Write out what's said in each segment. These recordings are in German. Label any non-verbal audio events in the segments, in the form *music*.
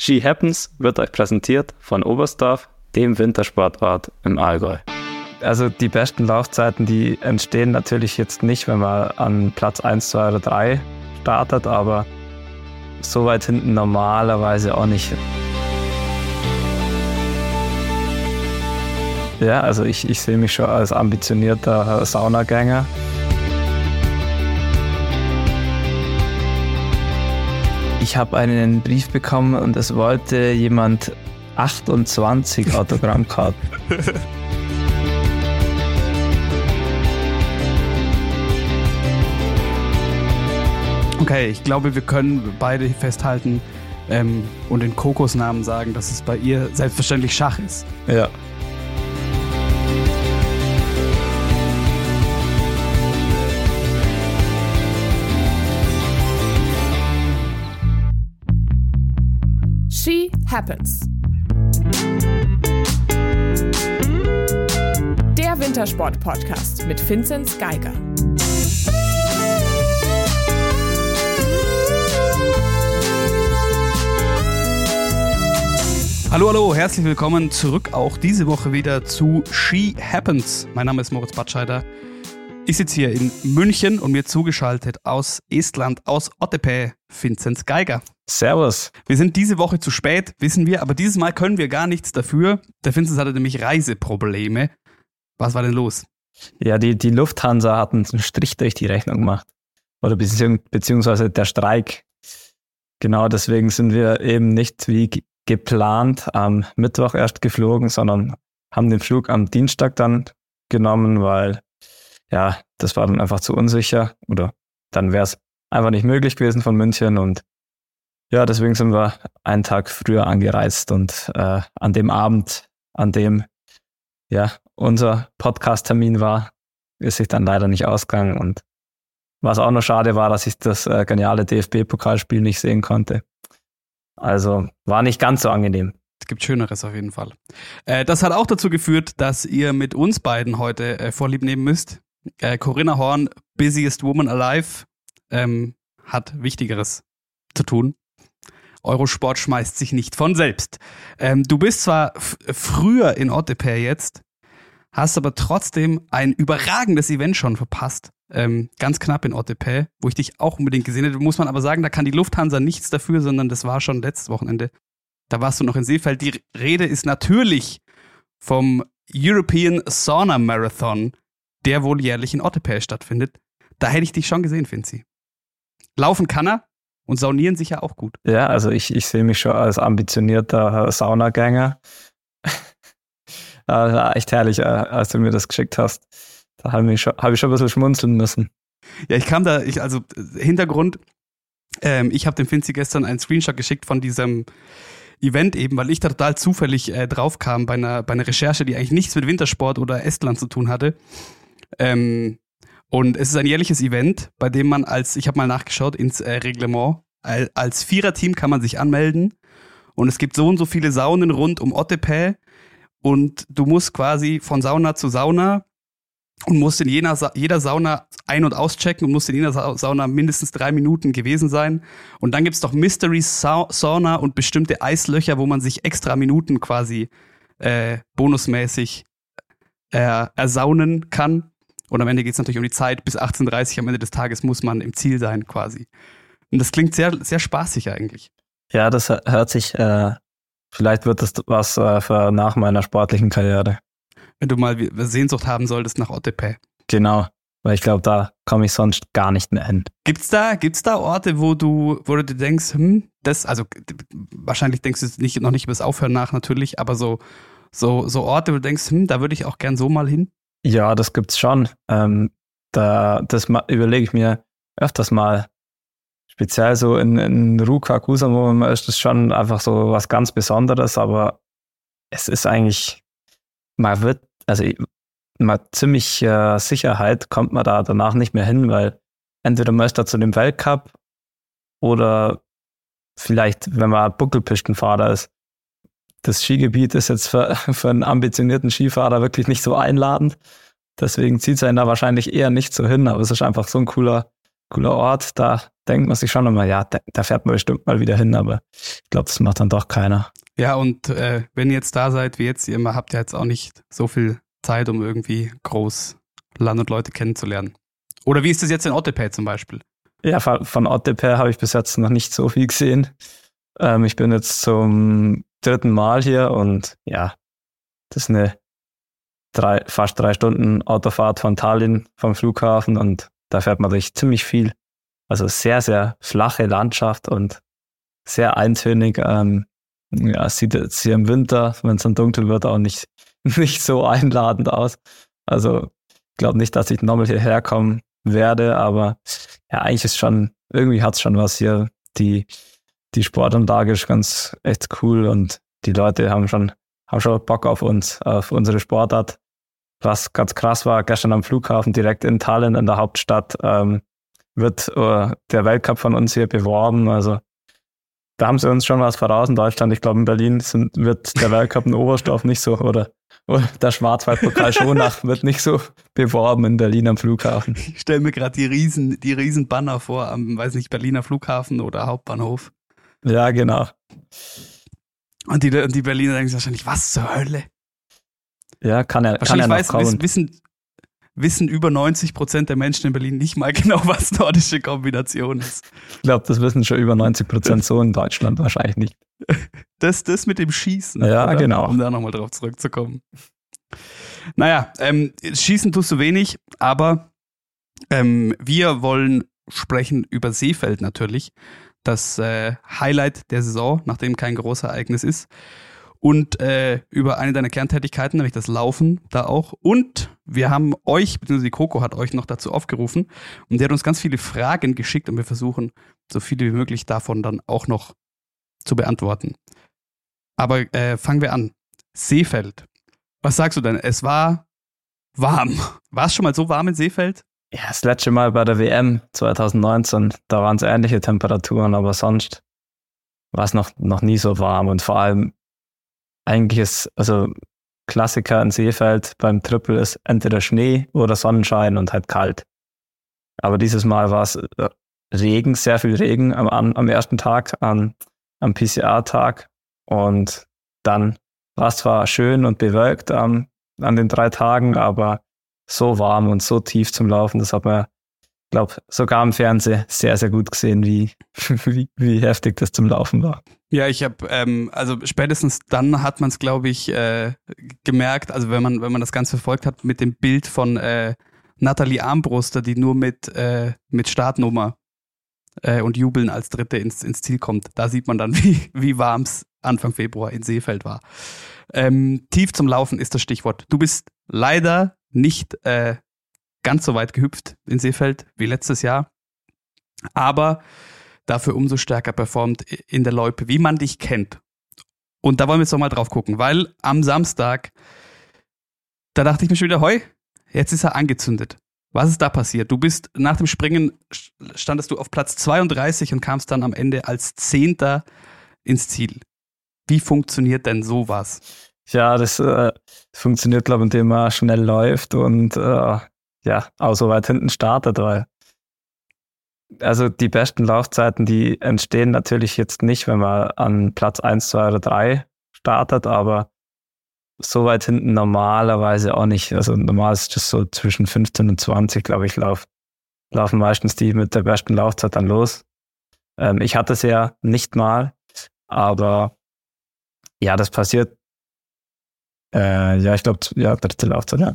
Ski Happens wird euch präsentiert von Oberstdorf, dem Wintersportort im Allgäu. Also die besten Laufzeiten, die entstehen natürlich jetzt nicht, wenn man an Platz 1, 2 oder 3 startet, aber so weit hinten normalerweise auch nicht. Ja, also ich, ich sehe mich schon als ambitionierter Saunagänger. Ich habe einen Brief bekommen und es wollte jemand 28 Autogrammkarten. *laughs* Okay, ich glaube, wir können beide festhalten ähm, und den Kokosnamen sagen, dass es bei ihr selbstverständlich Schach ist. Ja. Happens. Der Wintersport-Podcast mit Vinzenz Geiger. Hallo, hallo, herzlich willkommen zurück auch diese Woche wieder zu She Happens. Mein Name ist Moritz Batscheider. Ich sitze hier in München und mir zugeschaltet aus Estland, aus Ottepe, Vinzenz Geiger. Servus. Wir sind diese Woche zu spät, wissen wir, aber dieses Mal können wir gar nichts dafür. Der Vinzenz hatte nämlich Reiseprobleme. Was war denn los? Ja, die, die Lufthansa hat einen Strich durch die Rechnung gemacht. Oder beziehungsweise der Streik. Genau deswegen sind wir eben nicht wie geplant am Mittwoch erst geflogen, sondern haben den Flug am Dienstag dann genommen, weil ja, das war dann einfach zu unsicher oder dann wäre es einfach nicht möglich gewesen von München und ja, deswegen sind wir einen Tag früher angereist und äh, an dem Abend, an dem ja unser Podcast-Termin war, ist sich dann leider nicht ausgegangen und was auch noch schade war, dass ich das äh, geniale DFB-Pokalspiel nicht sehen konnte. Also war nicht ganz so angenehm. Es gibt Schöneres auf jeden Fall. Äh, das hat auch dazu geführt, dass ihr mit uns beiden heute äh, Vorlieb nehmen müsst. Äh, Corinna Horn, Busiest Woman Alive, ähm, hat Wichtigeres zu tun. Eurosport schmeißt sich nicht von selbst. Ähm, du bist zwar früher in Otteper jetzt, hast aber trotzdem ein überragendes Event schon verpasst. Ähm, ganz knapp in Ottepe, wo ich dich auch unbedingt gesehen hätte. Muss man aber sagen, da kann die Lufthansa nichts dafür, sondern das war schon letztes Wochenende. Da warst du noch in Seefeld. Die Rede ist natürlich vom European Sauna Marathon, der wohl jährlich in Ottepe stattfindet. Da hätte ich dich schon gesehen, Finzi. Laufen kann er und saunieren sich ja auch gut. Ja, also ich, ich sehe mich schon als ambitionierter Saunagänger. äh, *laughs* echt herrlich, äh, als du mir das geschickt hast. Da habe ich, schon, hab ich schon ein bisschen schmunzeln müssen. Ja, ich kam da, ich, also Hintergrund, ähm, ich habe dem Finzi gestern einen Screenshot geschickt von diesem Event eben, weil ich da total zufällig äh, drauf kam bei einer, bei einer Recherche, die eigentlich nichts mit Wintersport oder Estland zu tun hatte. Ähm, und es ist ein jährliches Event, bei dem man als, ich habe mal nachgeschaut ins äh, Reglement, als, Viererteam kann man sich anmelden und es gibt so und so viele Saunen rund um Ottepe und du musst quasi von Sauna zu Sauna und musst in jeder, jeder Sauna ein- und auschecken und musst in jeder Sauna mindestens drei Minuten gewesen sein. Und dann gibt's doch Mystery Sauna und bestimmte Eislöcher, wo man sich extra Minuten quasi äh, bonusmäßig äh, ersaunen kann. Und am Ende geht es natürlich um die Zeit. Bis 18.30 Uhr am Ende des Tages muss man im Ziel sein, quasi. Und das klingt sehr, sehr spaßig eigentlich. Ja, das hört sich, äh, vielleicht wird das was äh, für nach meiner sportlichen Karriere. Wenn du mal Sehnsucht haben solltest nach Ottepe. Genau, weil ich glaube, da komme ich sonst gar nicht mehr hin. Gibt's da, gibt's da Orte, wo du, wo du dir denkst, hm, das, also wahrscheinlich denkst du nicht, noch nicht über das Aufhören nach natürlich, aber so, so, so Orte, wo du denkst, hm, da würde ich auch gern so mal hin? Ja, das gibt's schon. Ähm, da, das überlege ich mir öfters mal. Speziell so in, in Ruka, Kusamo ist das schon einfach so was ganz Besonderes, aber es ist eigentlich, man wird, also mit ziemlich äh, Sicherheit kommt man da danach nicht mehr hin, weil entweder man ist da zu dem Weltcup oder vielleicht, wenn man Buckelpistenfahrer ist, das Skigebiet ist jetzt für, *laughs* für einen ambitionierten Skifahrer wirklich nicht so einladend. Deswegen zieht es einen da wahrscheinlich eher nicht so hin, aber es ist einfach so ein cooler cooler Ort. Da denkt man sich schon immer, ja, da, fährt man bestimmt mal wieder hin, aber ich glaube, das macht dann doch keiner. Ja, und äh, wenn ihr jetzt da seid, wie jetzt, ihr habt ja jetzt auch nicht so viel Zeit, um irgendwie groß Land und Leute kennenzulernen. Oder wie ist das jetzt in Ottepä zum Beispiel? Ja, von Ottepä habe ich bis jetzt noch nicht so viel gesehen. Ähm, ich bin jetzt zum dritten Mal hier und ja, das ist eine drei, fast drei Stunden Autofahrt von Tallinn vom Flughafen und da fährt man durch ziemlich viel. Also sehr, sehr flache Landschaft und sehr eintönig. Ähm, ja, sieht jetzt hier im Winter, wenn es dann dunkel wird, auch nicht, *laughs* nicht so einladend aus. Also ich glaube nicht, dass ich nochmal hierher kommen werde, aber ja, eigentlich ist schon, irgendwie hat es schon was hier. Die, die Sportanlage ist ganz echt cool und die Leute haben schon, haben schon Bock auf uns, auf unsere Sportart. Was ganz krass war, gestern am Flughafen direkt in Tallinn in der Hauptstadt ähm, wird uh, der Weltcup von uns hier beworben. Also da haben sie uns schon was voraus in Deutschland. Ich glaube, in Berlin sind, wird der Weltcup in Oberstdorf nicht so oder, oder der Schwarzwaldpokal Schonach *laughs* wird nicht so beworben in Berlin am Flughafen. Ich stelle mir gerade die riesen, die riesen Banner vor am, weiß nicht, Berliner Flughafen oder Hauptbahnhof. Ja, genau. Und die, die Berliner denken sich wahrscheinlich, was zur Hölle? Ja, kann er, kann er weiß, wissen, wissen, wissen über 90 Prozent der Menschen in Berlin nicht mal *laughs* genau, was nordische Kombination ist. Ich glaube, das wissen schon über 90 Prozent so in Deutschland wahrscheinlich nicht. *laughs* Das, das mit dem Schießen. Ja, oder? genau. Um da nochmal drauf zurückzukommen. Naja, ähm, schießen tust du wenig, aber ähm, wir wollen sprechen über Seefeld natürlich. Das äh, Highlight der Saison, nachdem kein Großereignis ist und äh, über eine deiner Kerntätigkeiten, nämlich das Laufen, da auch. Und wir haben euch, beziehungsweise die Coco hat euch noch dazu aufgerufen und der hat uns ganz viele Fragen geschickt und wir versuchen, so viele wie möglich davon dann auch noch zu beantworten. Aber äh, fangen wir an. Seefeld. Was sagst du denn? Es war warm. War es schon mal so warm in Seefeld? Ja, das letzte Mal bei der WM 2019, da waren es ähnliche Temperaturen, aber sonst war es noch, noch nie so warm und vor allem eigentlich ist, also Klassiker in Seefeld beim Triple ist entweder Schnee oder Sonnenschein und halt kalt. Aber dieses Mal war es äh, Regen, sehr viel Regen am, am ersten Tag, am, am PCR-Tag. Und dann war es zwar schön und bewölkt am, an den drei Tagen, aber so warm und so tief zum Laufen, das hat man glaube, sogar im Fernsehen sehr, sehr gut gesehen, wie, *laughs* wie, wie heftig das zum Laufen war. Ja, ich habe, ähm, also spätestens dann hat man es, glaube ich, äh, gemerkt, also wenn man, wenn man das Ganze verfolgt hat, mit dem Bild von äh, Nathalie Armbruster, die nur mit, äh, mit Startnummer äh, und Jubeln als Dritte ins, ins Ziel kommt. Da sieht man dann, *laughs* wie, wie warm es Anfang Februar in Seefeld war. Ähm, tief zum Laufen ist das Stichwort. Du bist leider nicht äh, ganz so weit gehüpft in Seefeld wie letztes Jahr, aber dafür umso stärker performt in der Loipe, wie man dich kennt. Und da wollen wir jetzt nochmal drauf gucken, weil am Samstag, da dachte ich mir schon wieder, heu, jetzt ist er angezündet. Was ist da passiert? Du bist nach dem Springen, standest du auf Platz 32 und kamst dann am Ende als Zehnter ins Ziel. Wie funktioniert denn sowas? Ja, das äh, funktioniert, glaube ich, indem man schnell läuft und äh, ja, auch so weit hinten startet, weil also die besten Laufzeiten, die entstehen natürlich jetzt nicht, wenn man an Platz 1, 2 oder 3 startet, aber so weit hinten normalerweise auch nicht. Also normal ist das so zwischen 15 und 20, glaube ich, lauf, laufen meistens die mit der besten Laufzeit dann los. Ähm, ich hatte es ja nicht mal, aber ja, das passiert. Äh, ja, ich glaube, ja, dritte Laufzeit, ja.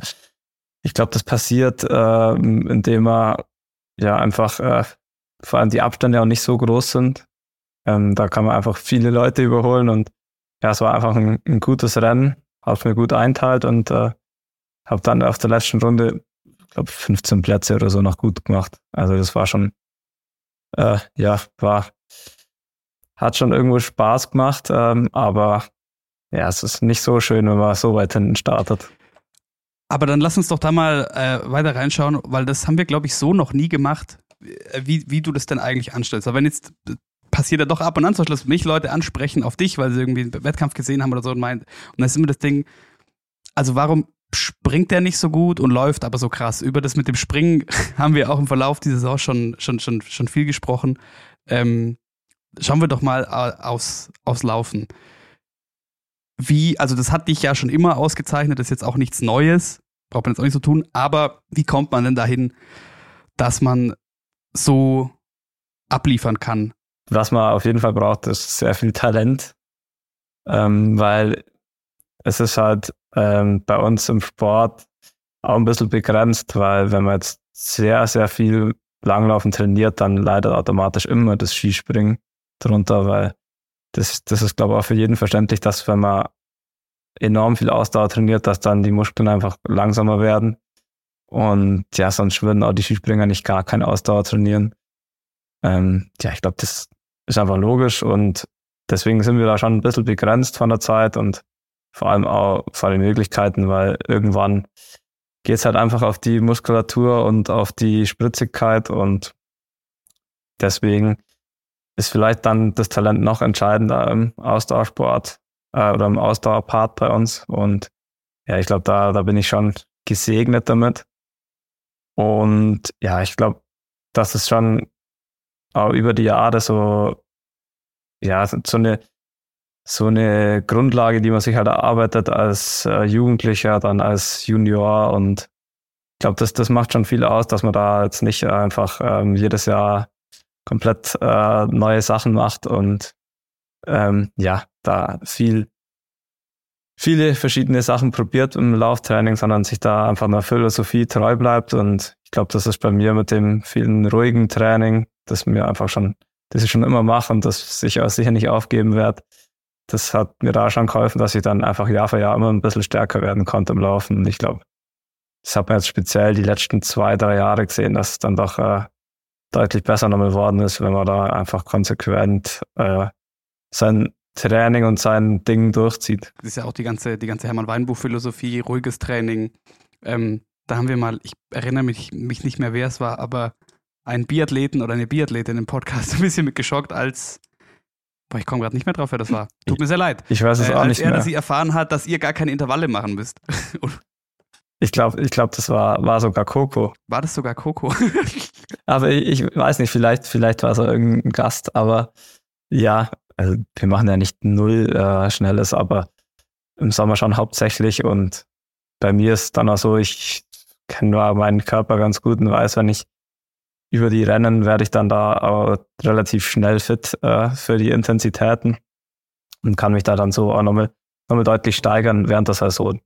Ich glaube, das passiert, äh, indem man ja einfach äh, vor allem die Abstände auch nicht so groß sind. Ähm, da kann man einfach viele Leute überholen und ja, es war einfach ein, ein gutes Rennen, hat mir gut einteilt und äh, habe dann auf der letzten Runde, glaube 15 Plätze oder so noch gut gemacht. Also das war schon, äh, ja, war, hat schon irgendwo Spaß gemacht, ähm, aber ja, es ist nicht so schön, wenn man so weit hinten startet. Aber dann lass uns doch da mal äh, weiter reinschauen, weil das haben wir, glaube ich, so noch nie gemacht, äh, wie, wie du das denn eigentlich anstellst. Aber wenn jetzt äh, passiert ja doch ab und an, zum Beispiel, dass mich Leute ansprechen auf dich, weil sie irgendwie einen Wettkampf gesehen haben oder so und meint, und dann ist immer das Ding, also warum springt er nicht so gut und läuft aber so krass. Über das mit dem Springen *laughs* haben wir auch im Verlauf dieser Saison schon, schon, schon, schon viel gesprochen. Ähm, schauen wir doch mal aus, aufs Laufen. Wie, also das hat dich ja schon immer ausgezeichnet, das ist jetzt auch nichts Neues, braucht man jetzt auch nicht so tun, aber wie kommt man denn dahin, dass man so abliefern kann? Was man auf jeden Fall braucht, ist sehr viel Talent, ähm, weil es ist halt ähm, bei uns im Sport auch ein bisschen begrenzt, weil wenn man jetzt sehr, sehr viel Langlaufen trainiert, dann leidet automatisch immer das Skispringen drunter, weil das, das ist, glaube ich, auch für jeden verständlich, dass wenn man enorm viel Ausdauer trainiert, dass dann die Muskeln einfach langsamer werden. Und ja, sonst würden auch die Skispringer nicht gar keine Ausdauer trainieren. Ähm, ja, ich glaube, das ist einfach logisch und deswegen sind wir da schon ein bisschen begrenzt von der Zeit und vor allem auch von den Möglichkeiten, weil irgendwann geht es halt einfach auf die Muskulatur und auf die Spritzigkeit und deswegen ist vielleicht dann das Talent noch entscheidender im Ausdauersport äh, oder im Ausdauerpart bei uns. Und ja, ich glaube, da, da bin ich schon gesegnet damit. Und ja, ich glaube, das ist schon auch über die Jahre so, ja, so eine, so eine Grundlage, die man sich halt erarbeitet als äh, Jugendlicher, dann als Junior und ich glaube, das, das macht schon viel aus, dass man da jetzt nicht einfach ähm, jedes Jahr komplett äh, neue Sachen macht und ähm, ja, da viel, viele verschiedene Sachen probiert im Lauftraining, sondern sich da einfach einer Philosophie treu bleibt. Und ich glaube, das ist bei mir mit dem vielen ruhigen Training, das mir einfach schon, das ich schon immer mache und das ich auch sicher nicht aufgeben werde. Das hat mir da schon geholfen, dass ich dann einfach Jahr für Jahr immer ein bisschen stärker werden konnte im Laufen. Und ich glaube, das hat man jetzt speziell die letzten zwei, drei Jahre gesehen, dass es dann doch äh, deutlich besser nochmal geworden ist, wenn man da einfach konsequent äh, sein Training und sein Ding durchzieht. Das ist ja auch die ganze, die ganze Hermann Weinbuch-Philosophie, ruhiges Training. Ähm, da haben wir mal, ich erinnere mich, mich nicht mehr, wer es war, aber einen Biathleten oder eine Biathletin im Podcast *laughs* ein bisschen mit geschockt, als Boah, ich komme gerade nicht mehr drauf, wer das war. Tut mir sehr leid. Ich weiß es äh, auch nicht er, mehr. Er sie erfahren hat, dass ihr gar keine Intervalle machen müsst. *laughs* ich glaube, ich glaub, das war, war sogar Coco. War das sogar Coco? *laughs* aber ich, ich, weiß nicht, vielleicht, vielleicht war es auch irgendein Gast, aber ja, also wir machen ja nicht null äh, Schnelles, aber im Sommer schon hauptsächlich und bei mir ist dann auch so, ich kenne meinen Körper ganz gut und weiß, wenn ich über die Rennen werde ich dann da auch relativ schnell fit äh, für die Intensitäten und kann mich da dann so auch nochmal, nochmal deutlich steigern während der Saison.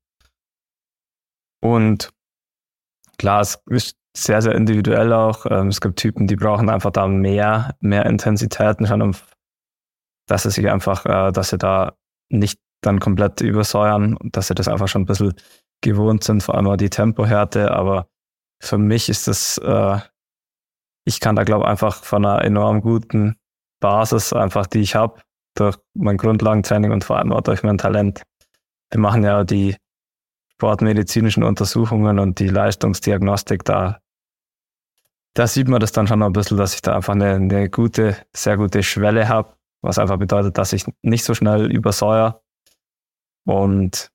Und klar, es ist sehr, sehr individuell auch. Ähm, es gibt Typen, die brauchen einfach da mehr, mehr Intensitäten schon, dass sie sich einfach, äh, dass sie da nicht dann komplett übersäuern und dass sie das einfach schon ein bisschen gewohnt sind, vor allem auch die Tempohärte. Aber für mich ist das, äh, ich kann da glaube ich einfach von einer enorm guten Basis einfach, die ich habe, durch mein Grundlagentraining und vor allem auch durch mein Talent. Wir machen ja die sportmedizinischen Untersuchungen und die Leistungsdiagnostik, da, da sieht man das dann schon ein bisschen, dass ich da einfach eine, eine gute, sehr gute Schwelle habe, was einfach bedeutet, dass ich nicht so schnell übersäuer. Und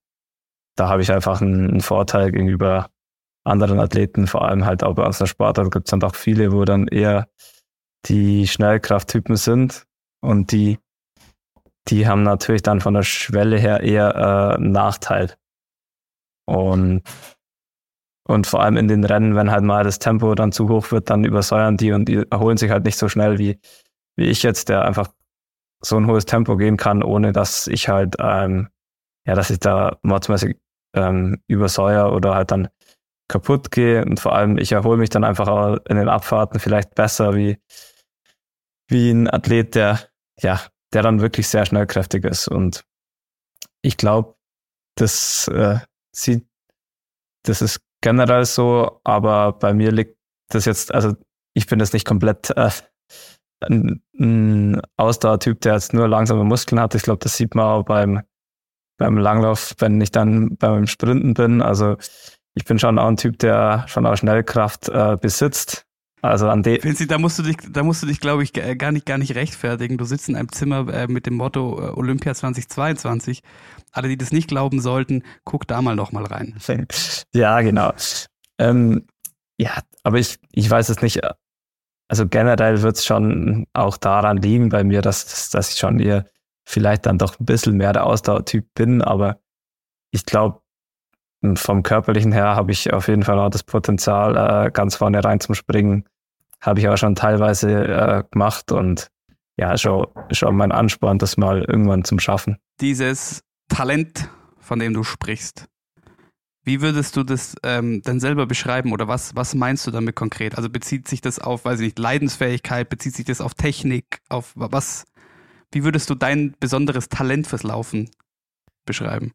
da habe ich einfach einen, einen, Vorteil gegenüber anderen Athleten, vor allem halt auch bei unserer Sportart gibt es dann doch viele, wo dann eher die Schnellkrafttypen sind und die, die haben natürlich dann von der Schwelle her eher äh, einen Nachteil. Und, und vor allem in den Rennen, wenn halt mal das Tempo dann zu hoch wird, dann übersäuern die und die erholen sich halt nicht so schnell wie, wie ich jetzt, der einfach so ein hohes Tempo gehen kann, ohne dass ich halt, ähm, ja, dass ich da mordsmäßig ähm, übersäuer oder halt dann kaputt gehe. Und vor allem, ich erhole mich dann einfach auch in den Abfahrten vielleicht besser wie, wie ein Athlet, der, ja, der dann wirklich sehr schnellkräftig ist. Und ich glaube, das äh, sieht, das ist generell so, aber bei mir liegt das jetzt, also ich bin jetzt nicht komplett äh, ein, ein Ausdauertyp, der jetzt nur langsame Muskeln hat. Ich glaube, das sieht man auch beim, beim Langlauf, wenn ich dann beim Sprinten bin. Also ich bin schon auch ein Typ, der schon auch Schnellkraft äh, besitzt. Also an dem. Vinci, da musst du dich, da musst du dich, glaube ich, gar nicht, gar nicht rechtfertigen. Du sitzt in einem Zimmer äh, mit dem Motto äh, Olympia 2022. Alle, die das nicht glauben sollten, guck da mal noch mal rein. *laughs* Ja, genau. Ähm, ja, aber ich, ich weiß es nicht. Also generell wird es schon auch daran liegen bei mir, dass, dass ich schon eher vielleicht dann doch ein bisschen mehr der Ausdauertyp bin, aber ich glaube, vom körperlichen her habe ich auf jeden Fall auch das Potenzial, äh, ganz vorne rein zum Springen. Habe ich auch schon teilweise äh, gemacht und ja, schon, schon mein Ansporn, das mal irgendwann zum Schaffen. Dieses Talent, von dem du sprichst, wie würdest du das ähm, denn selber beschreiben oder was, was meinst du damit konkret? Also bezieht sich das auf, weiß ich nicht, Leidensfähigkeit, bezieht sich das auf Technik, auf was? Wie würdest du dein besonderes Talent fürs Laufen beschreiben?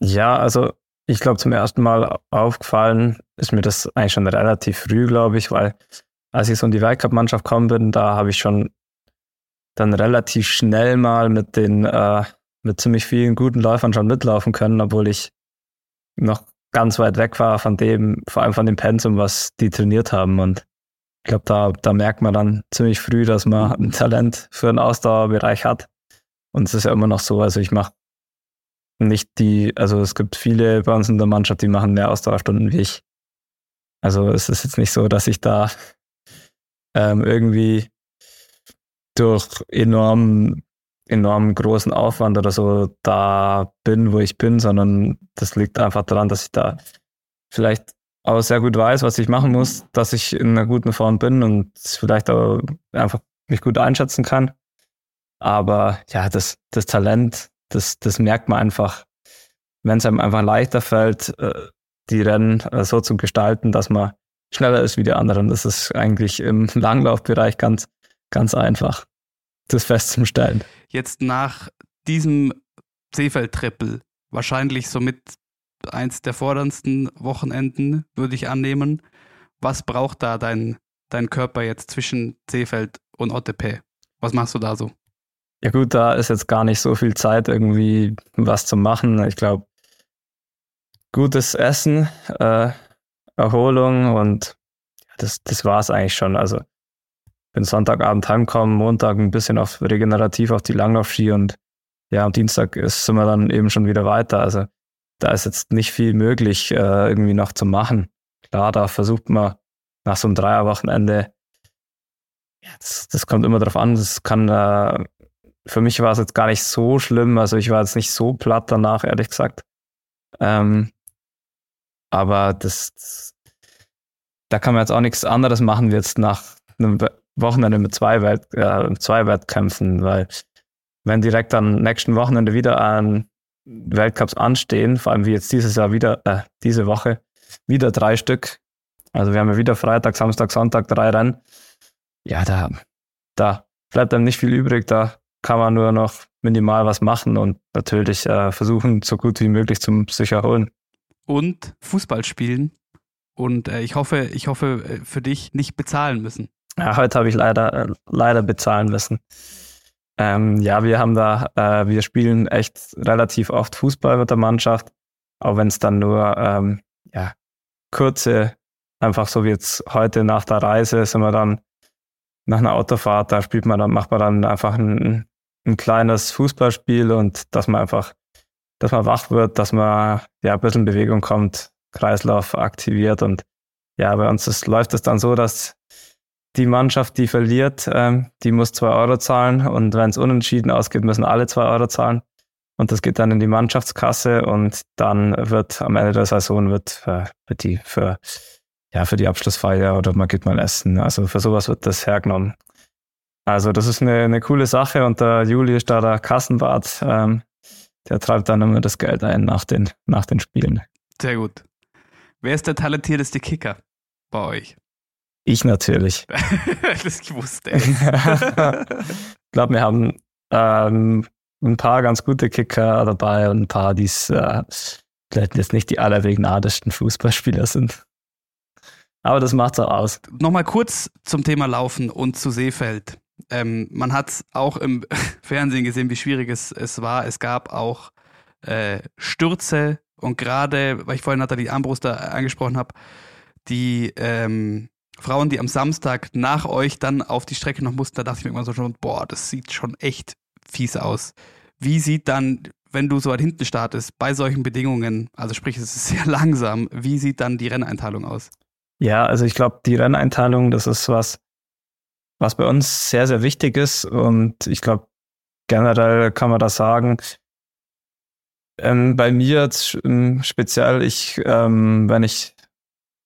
Ja, also ich glaube, zum ersten Mal aufgefallen ist mir das eigentlich schon relativ früh, glaube ich, weil als ich so in die Weltcup-Mannschaft gekommen bin, da habe ich schon dann relativ schnell mal mit den, äh, mit ziemlich vielen guten Läufern schon mitlaufen können, obwohl ich noch ganz weit weg war von dem, vor allem von dem Pensum, was die trainiert haben. Und ich glaube, da, da merkt man dann ziemlich früh, dass man ein Talent für einen Ausdauerbereich hat. Und es ist ja immer noch so. Also ich mache nicht die, also es gibt viele bei uns in der Mannschaft, die machen mehr Ausdauerstunden wie ich. Also es ist jetzt nicht so, dass ich da ähm, irgendwie durch enorm, enorm großen Aufwand oder so da bin, wo ich bin, sondern das liegt einfach daran, dass ich da vielleicht auch sehr gut weiß, was ich machen muss, dass ich in einer guten Form bin und vielleicht auch einfach mich gut einschätzen kann. Aber ja, das, das Talent, das, das merkt man einfach, wenn es einem einfach leichter fällt, äh, die Rennen äh, so zu gestalten, dass man schneller ist wie die anderen. Das ist eigentlich im *laughs* Langlaufbereich ganz, ganz einfach, das festzustellen. Jetzt nach diesem Seefeld-Triple, wahrscheinlich somit eins der forderndsten Wochenenden, würde ich annehmen. Was braucht da dein, dein Körper jetzt zwischen Seefeld und Ottepe? Was machst du da so? Ja gut, da ist jetzt gar nicht so viel Zeit, irgendwie was zu machen. Ich glaube, gutes Essen, äh, Erholung und das, das war es eigentlich schon. Also bin Sonntagabend heimkommen, Montag ein bisschen auf regenerativ auf die Langlaufski und ja, am Dienstag ist, sind wir dann eben schon wieder weiter. Also da ist jetzt nicht viel möglich, äh, irgendwie noch zu machen. Klar, da versucht man nach so einem Dreierwochenende, ja, das, das kommt immer drauf an, das kann äh, für mich war es jetzt gar nicht so schlimm. Also ich war jetzt nicht so platt danach, ehrlich gesagt. Ähm, aber das, das, da kann man jetzt auch nichts anderes machen, wie jetzt nach einem Wochenende mit zwei, Welt, äh, zwei Wettkämpfen, weil wenn direkt am nächsten Wochenende wieder ein Weltcups anstehen, vor allem wie jetzt dieses Jahr wieder, äh, diese Woche, wieder drei Stück. Also wir haben ja wieder Freitag, Samstag, Sonntag drei Rennen. Ja, da, da bleibt einem nicht viel übrig. Da kann man nur noch minimal was machen und natürlich äh, versuchen, so gut wie möglich zum sich erholen. Und Fußball spielen. Und äh, ich hoffe, ich hoffe äh, für dich nicht bezahlen müssen. Ja, heute habe ich leider, äh, leider bezahlen müssen. Ähm, ja, wir haben da, äh, wir spielen echt relativ oft Fußball mit der Mannschaft, auch wenn es dann nur ähm, ja, kurze, einfach so wie jetzt heute nach der Reise sind wir dann nach einer Autofahrt, da spielt man dann, macht man dann einfach ein, ein kleines Fußballspiel und dass man einfach, dass man wach wird, dass man ja ein bisschen Bewegung kommt, Kreislauf aktiviert und ja, bei uns ist, läuft es dann so, dass die Mannschaft, die verliert, ähm, die muss zwei Euro zahlen und wenn es unentschieden ausgeht, müssen alle zwei Euro zahlen. Und das geht dann in die Mannschaftskasse und dann wird am Ende der Saison wird, äh, wird die für, ja, für die Abschlussfeier oder man geht mal essen. Also für sowas wird das hergenommen. Also das ist eine, eine coole Sache und der Juli ist da der Kassenwart. Ähm, der treibt dann immer das Geld ein nach den, nach den Spielen. Sehr gut. Wer ist der talentierteste Kicker bei euch? Ich natürlich. *laughs* das wusste ich. ich glaube, wir haben ähm, ein paar ganz gute Kicker dabei und ein paar, die äh, vielleicht jetzt nicht die allerregnadesten Fußballspieler sind. Aber das macht auch aus. Nochmal kurz zum Thema Laufen und zu Seefeld. Ähm, man hat auch im *laughs* Fernsehen gesehen, wie schwierig es, es war. Es gab auch äh, Stürze und gerade, weil ich vorhin Nathalie Armbruster angesprochen habe, die ähm, Frauen, die am Samstag nach euch dann auf die Strecke noch mussten, da dachte ich mir immer so schon, boah, das sieht schon echt fies aus. Wie sieht dann, wenn du so weit hinten startest, bei solchen Bedingungen, also sprich, es ist *laughs* sehr langsam, wie sieht dann die Renneinteilung aus? Ja, also ich glaube, die Renneinteilung, das ist was, was bei uns sehr, sehr wichtig ist. Und ich glaube, generell kann man das sagen. Ähm, bei mir jetzt ähm, speziell, ich, ähm, wenn ich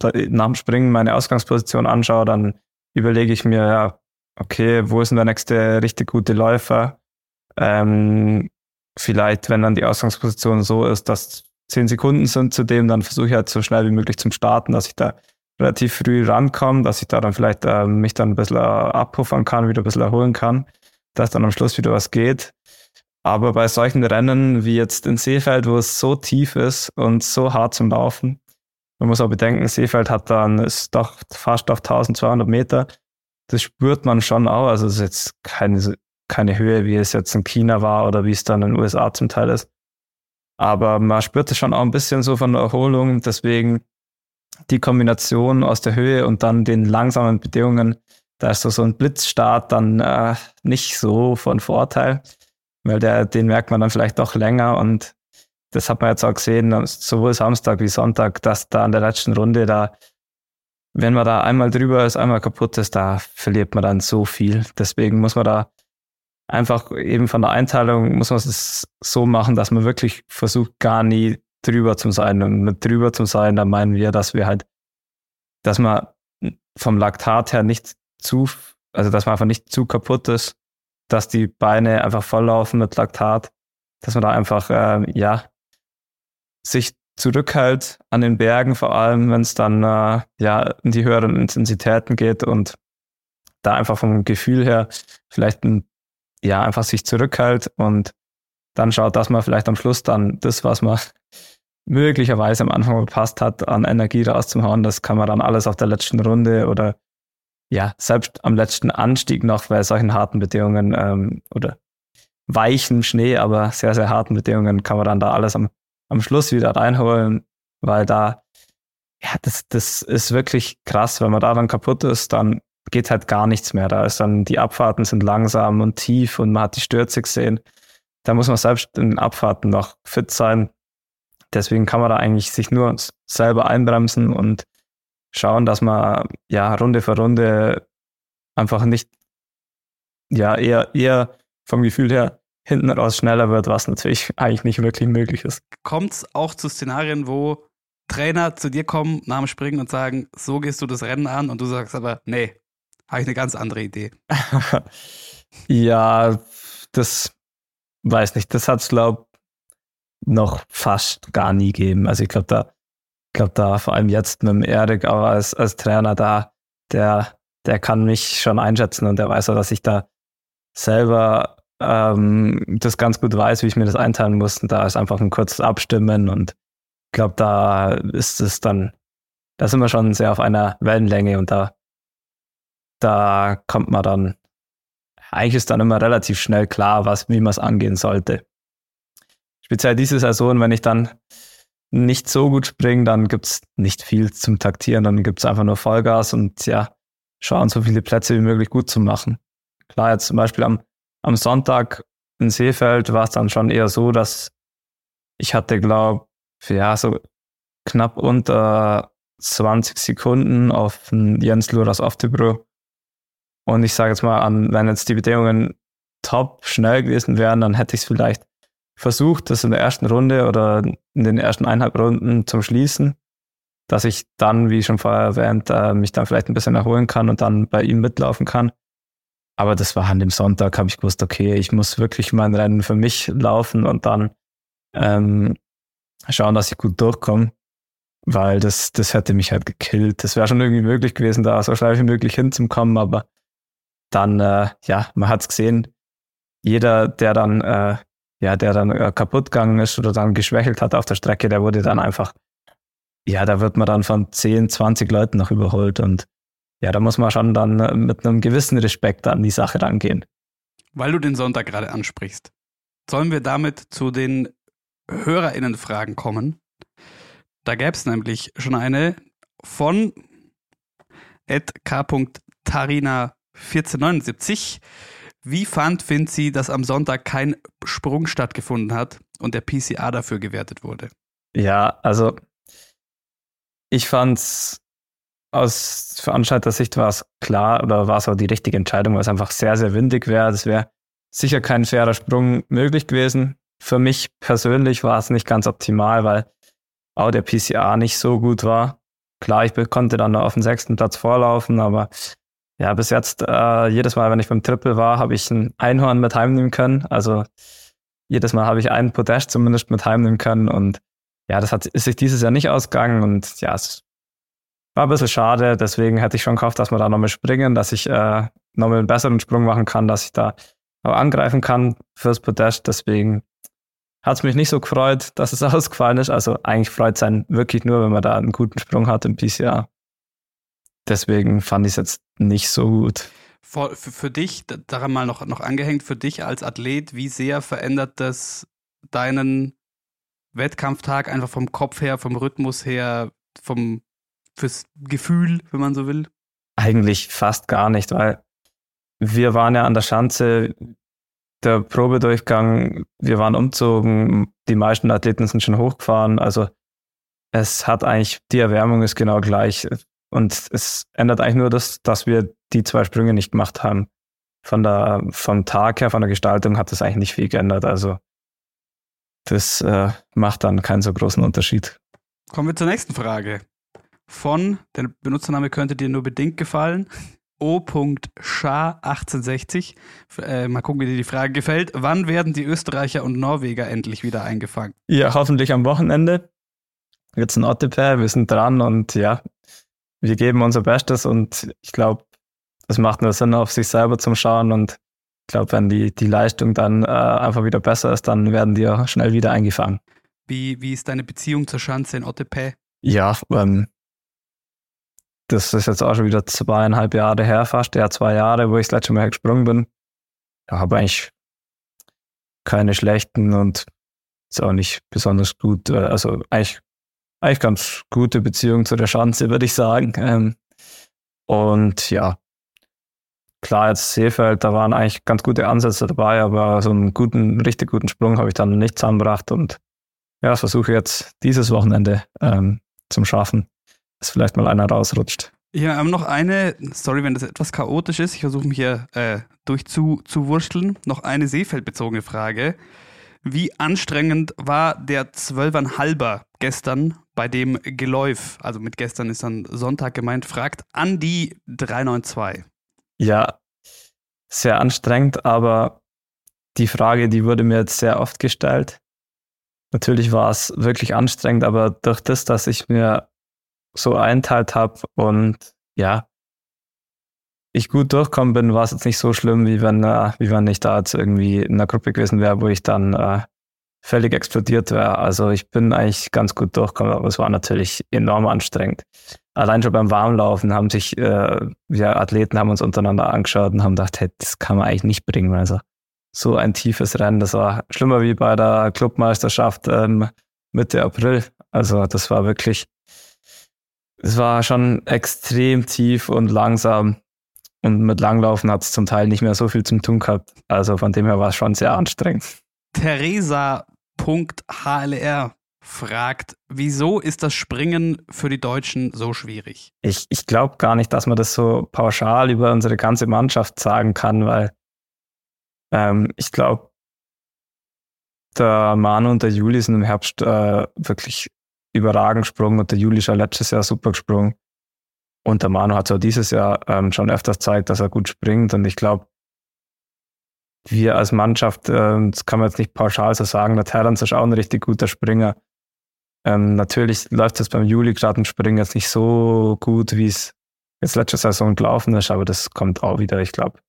nach dem Springen meine Ausgangsposition anschaue, dann überlege ich mir, ja, okay, wo ist denn der nächste richtig gute Läufer? Ähm, vielleicht, wenn dann die Ausgangsposition so ist, dass zehn Sekunden sind zu dem, dann versuche ich halt so schnell wie möglich zum Starten, dass ich da relativ früh rankomme, dass ich da dann vielleicht äh, mich dann ein bisschen äh, abpuffern kann, wieder ein bisschen erholen kann, dass dann am Schluss wieder was geht. Aber bei solchen Rennen wie jetzt in Seefeld, wo es so tief ist und so hart zum Laufen, man muss auch bedenken, Seefeld hat dann, ist doch fast auf 1200 Meter. Das spürt man schon auch. Also es ist jetzt keine, keine Höhe, wie es jetzt in China war oder wie es dann in den USA zum Teil ist. Aber man spürt es schon auch ein bisschen so von der Erholung. Deswegen die Kombination aus der Höhe und dann den langsamen Bedingungen, da ist so, so ein Blitzstart dann äh, nicht so von Vorteil, weil der, den merkt man dann vielleicht doch länger und das hat man jetzt auch gesehen, sowohl Samstag wie Sonntag, dass da in der letzten Runde da, wenn man da einmal drüber ist, einmal kaputt ist, da verliert man dann so viel. Deswegen muss man da einfach eben von der Einteilung muss man es so machen, dass man wirklich versucht, gar nie drüber zu sein. Und mit drüber zu sein, da meinen wir, dass wir halt, dass man vom Laktat her nicht zu, also dass man einfach nicht zu kaputt ist, dass die Beine einfach volllaufen mit Laktat, dass man da einfach, äh, ja, sich zurückhält an den Bergen, vor allem wenn es dann äh, ja in die höheren Intensitäten geht und da einfach vom Gefühl her vielleicht ein, ja einfach sich zurückhält und dann schaut, dass man vielleicht am Schluss dann das, was man möglicherweise am Anfang verpasst hat, an Energie rauszuhauen, das kann man dann alles auf der letzten Runde oder ja, selbst am letzten Anstieg noch bei solchen harten Bedingungen ähm, oder weichen Schnee, aber sehr, sehr harten Bedingungen kann man dann da alles am am Schluss wieder reinholen, weil da, ja, das, das ist wirklich krass. Wenn man da dann kaputt ist, dann geht halt gar nichts mehr. Da ist dann, die Abfahrten sind langsam und tief und man hat die Stürze gesehen. Da muss man selbst in den Abfahrten noch fit sein. Deswegen kann man da eigentlich sich nur selber einbremsen und schauen, dass man ja Runde für Runde einfach nicht, ja, eher, eher vom Gefühl her hinten raus schneller wird, was natürlich eigentlich nicht wirklich möglich ist. Kommt es auch zu Szenarien, wo Trainer zu dir kommen nach dem Springen und sagen, so gehst du das Rennen an und du sagst aber, nee, habe ich eine ganz andere Idee. *laughs* ja, das weiß nicht. Das hat es, glaube noch fast gar nie gegeben. Also ich glaube, da, glaube da vor allem jetzt mit dem Erik, aber als, als Trainer da, der, der kann mich schon einschätzen und der weiß auch, dass ich da selber ähm, das ganz gut weiß, wie ich mir das einteilen muss. Und da ist einfach ein kurzes Abstimmen und ich glaube, da ist es dann, da sind wir schon sehr auf einer Wellenlänge und da, da kommt man dann, eigentlich ist dann immer relativ schnell klar, was, wie man es angehen sollte. Speziell diese Saison, wenn ich dann nicht so gut springe, dann gibt's nicht viel zum Taktieren, dann gibt's einfach nur Vollgas und ja, schauen, so viele Plätze wie möglich gut zu machen. Klar, jetzt zum Beispiel am am Sonntag in Seefeld war es dann schon eher so, dass ich hatte, glaube ja, so knapp unter 20 Sekunden auf Jens Luras Oftebro. Und ich sage jetzt mal, wenn jetzt die Bedingungen top schnell gewesen wären, dann hätte ich es vielleicht versucht, das in der ersten Runde oder in den ersten eineinhalb Runden zum Schließen, dass ich dann, wie schon vorher erwähnt, äh, mich dann vielleicht ein bisschen erholen kann und dann bei ihm mitlaufen kann. Aber das war an dem Sonntag, habe ich gewusst, okay, ich muss wirklich mein Rennen für mich laufen und dann ähm, schauen, dass ich gut durchkomme. Weil das, das hätte mich halt gekillt. Das wäre schon irgendwie möglich gewesen, da so schnell wie möglich hinzukommen, aber dann, äh, ja, man hat's gesehen, jeder, der dann, äh, ja, der dann äh, kaputt gegangen ist oder dann geschwächelt hat auf der Strecke, der wurde dann einfach, ja, da wird man dann von 10, 20 Leuten noch überholt und ja, da muss man schon dann äh, mit einem gewissen Respekt an die Sache rangehen. Weil du den Sonntag gerade ansprichst, sollen wir damit zu den HörerInnen-Fragen kommen? Da gäbe es nämlich schon eine von k.tarina1479. Wie fand Finzi, dass am Sonntag kein Sprung stattgefunden hat und der PCA dafür gewertet wurde? Ja, also ich fand's aus Veranstalter-Sicht war es klar oder war es auch die richtige Entscheidung, weil es einfach sehr, sehr windig wäre. Es wäre sicher kein fairer Sprung möglich gewesen. Für mich persönlich war es nicht ganz optimal, weil auch der PCA nicht so gut war. Klar, ich konnte dann auf den sechsten Platz vorlaufen, aber ja, bis jetzt, äh, jedes Mal, wenn ich beim Triple war, habe ich ein Einhorn mit heimnehmen können. Also jedes Mal habe ich einen Podest zumindest mit heimnehmen können und ja, das hat, ist sich dieses Jahr nicht ausgegangen und ja, es war ein bisschen schade. Deswegen hätte ich schon gehofft, dass wir da nochmal springen, dass ich äh, nochmal einen besseren Sprung machen kann, dass ich da auch angreifen kann fürs Podest. Deswegen hat es mich nicht so gefreut, *laughs* dass es *laughs* ausgefallen ist. Also eigentlich freut es einen wirklich nur, wenn man da einen guten Sprung hat im PCA. Deswegen fand ich es jetzt nicht so gut. Für, für, dich, daran mal noch, noch angehängt, für dich als Athlet, wie sehr verändert das deinen Wettkampftag einfach vom Kopf her, vom Rhythmus her, vom fürs Gefühl, wenn man so will? Eigentlich fast gar nicht, weil wir waren ja an der Schanze, der Probedurchgang, wir waren umzogen, die meisten Athleten sind schon hochgefahren, also es hat eigentlich, die Erwärmung ist genau gleich und es ändert eigentlich nur das, dass wir die zwei Sprünge nicht gemacht haben. Von der, vom Tag her, von der Gestaltung hat das eigentlich nicht viel geändert, also das äh, macht dann keinen so großen Unterschied. Kommen wir zur nächsten Frage. Von, der Benutzername könnte dir nur bedingt gefallen, O.Scha1860. Äh, mal gucken, wie dir die Frage gefällt. Wann werden die Österreicher und Norweger endlich wieder eingefangen? Ja, hoffentlich am Wochenende. Jetzt ein Ottepair, wir sind dran und ja, wir geben unser Bestes und ich glaube, es macht nur Sinn, auf sich selber zu schauen und ich glaube, wenn die, die Leistung dann äh, einfach wieder besser ist, dann werden die auch schnell wieder eingefangen. Wie, wie ist deine Beziehung zur Schanze in Ottepae? Ja, ähm, das ist jetzt auch schon wieder zweieinhalb Jahre her, fast, ja, zwei Jahre, wo ich das letzte Mal gesprungen bin. Ich habe eigentlich keine schlechten und ist auch nicht besonders gut, äh, also eigentlich, eigentlich ganz gute Beziehung zu der Schanze, würde ich sagen. Ähm, und ja, klar, jetzt Seefeld, da waren eigentlich ganz gute Ansätze dabei, aber so einen guten, richtig guten Sprung habe ich dann nicht zusammengebracht und ja, das versuche ich jetzt dieses Wochenende ähm, zum Schaffen dass vielleicht mal einer rausrutscht. Ja, haben noch eine, sorry, wenn das etwas chaotisch ist, ich versuche mich hier äh, durch zu, zu wursteln. Noch eine seefeldbezogene Frage. Wie anstrengend war der Zwölfernhalber gestern bei dem Geläuf? Also mit gestern ist dann Sonntag gemeint, fragt Andi 392. Ja, sehr anstrengend, aber die Frage, die wurde mir jetzt sehr oft gestellt. Natürlich war es wirklich anstrengend, aber durch das, dass ich mir so einteilt habe und ja, ich gut durchkommen bin, war es jetzt nicht so schlimm, wie wenn, äh, wie wenn ich da jetzt irgendwie in einer Gruppe gewesen wäre, wo ich dann äh, völlig explodiert wäre. Also ich bin eigentlich ganz gut durchgekommen, aber es war natürlich enorm anstrengend. Allein schon beim Warmlaufen haben sich, äh, wir Athleten haben uns untereinander angeschaut und haben gedacht, hey, das kann man eigentlich nicht bringen. Also so ein tiefes Rennen, das war schlimmer wie bei der Clubmeisterschaft ähm, Mitte April. Also das war wirklich es war schon extrem tief und langsam. Und mit Langlaufen hat es zum Teil nicht mehr so viel zum tun gehabt. Also von dem her war es schon sehr anstrengend. Theresa.hlr fragt, wieso ist das Springen für die Deutschen so schwierig? Ich, ich glaube gar nicht, dass man das so pauschal über unsere ganze Mannschaft sagen kann, weil ähm, ich glaube, der Manu und der Juli sind im Herbst äh, wirklich überragend gesprungen und der Juli ja letztes Jahr super gesprungen. Und der Manu hat so dieses Jahr ähm, schon öfters gezeigt, dass er gut springt. Und ich glaube, wir als Mannschaft, äh, das kann man jetzt nicht pauschal so sagen, der Terrence ist auch ein richtig guter Springer. Ähm, natürlich läuft es beim Juli gerade im Springen jetzt nicht so gut, wie es jetzt letzte Saison gelaufen ist, aber das kommt auch wieder, ich glaube.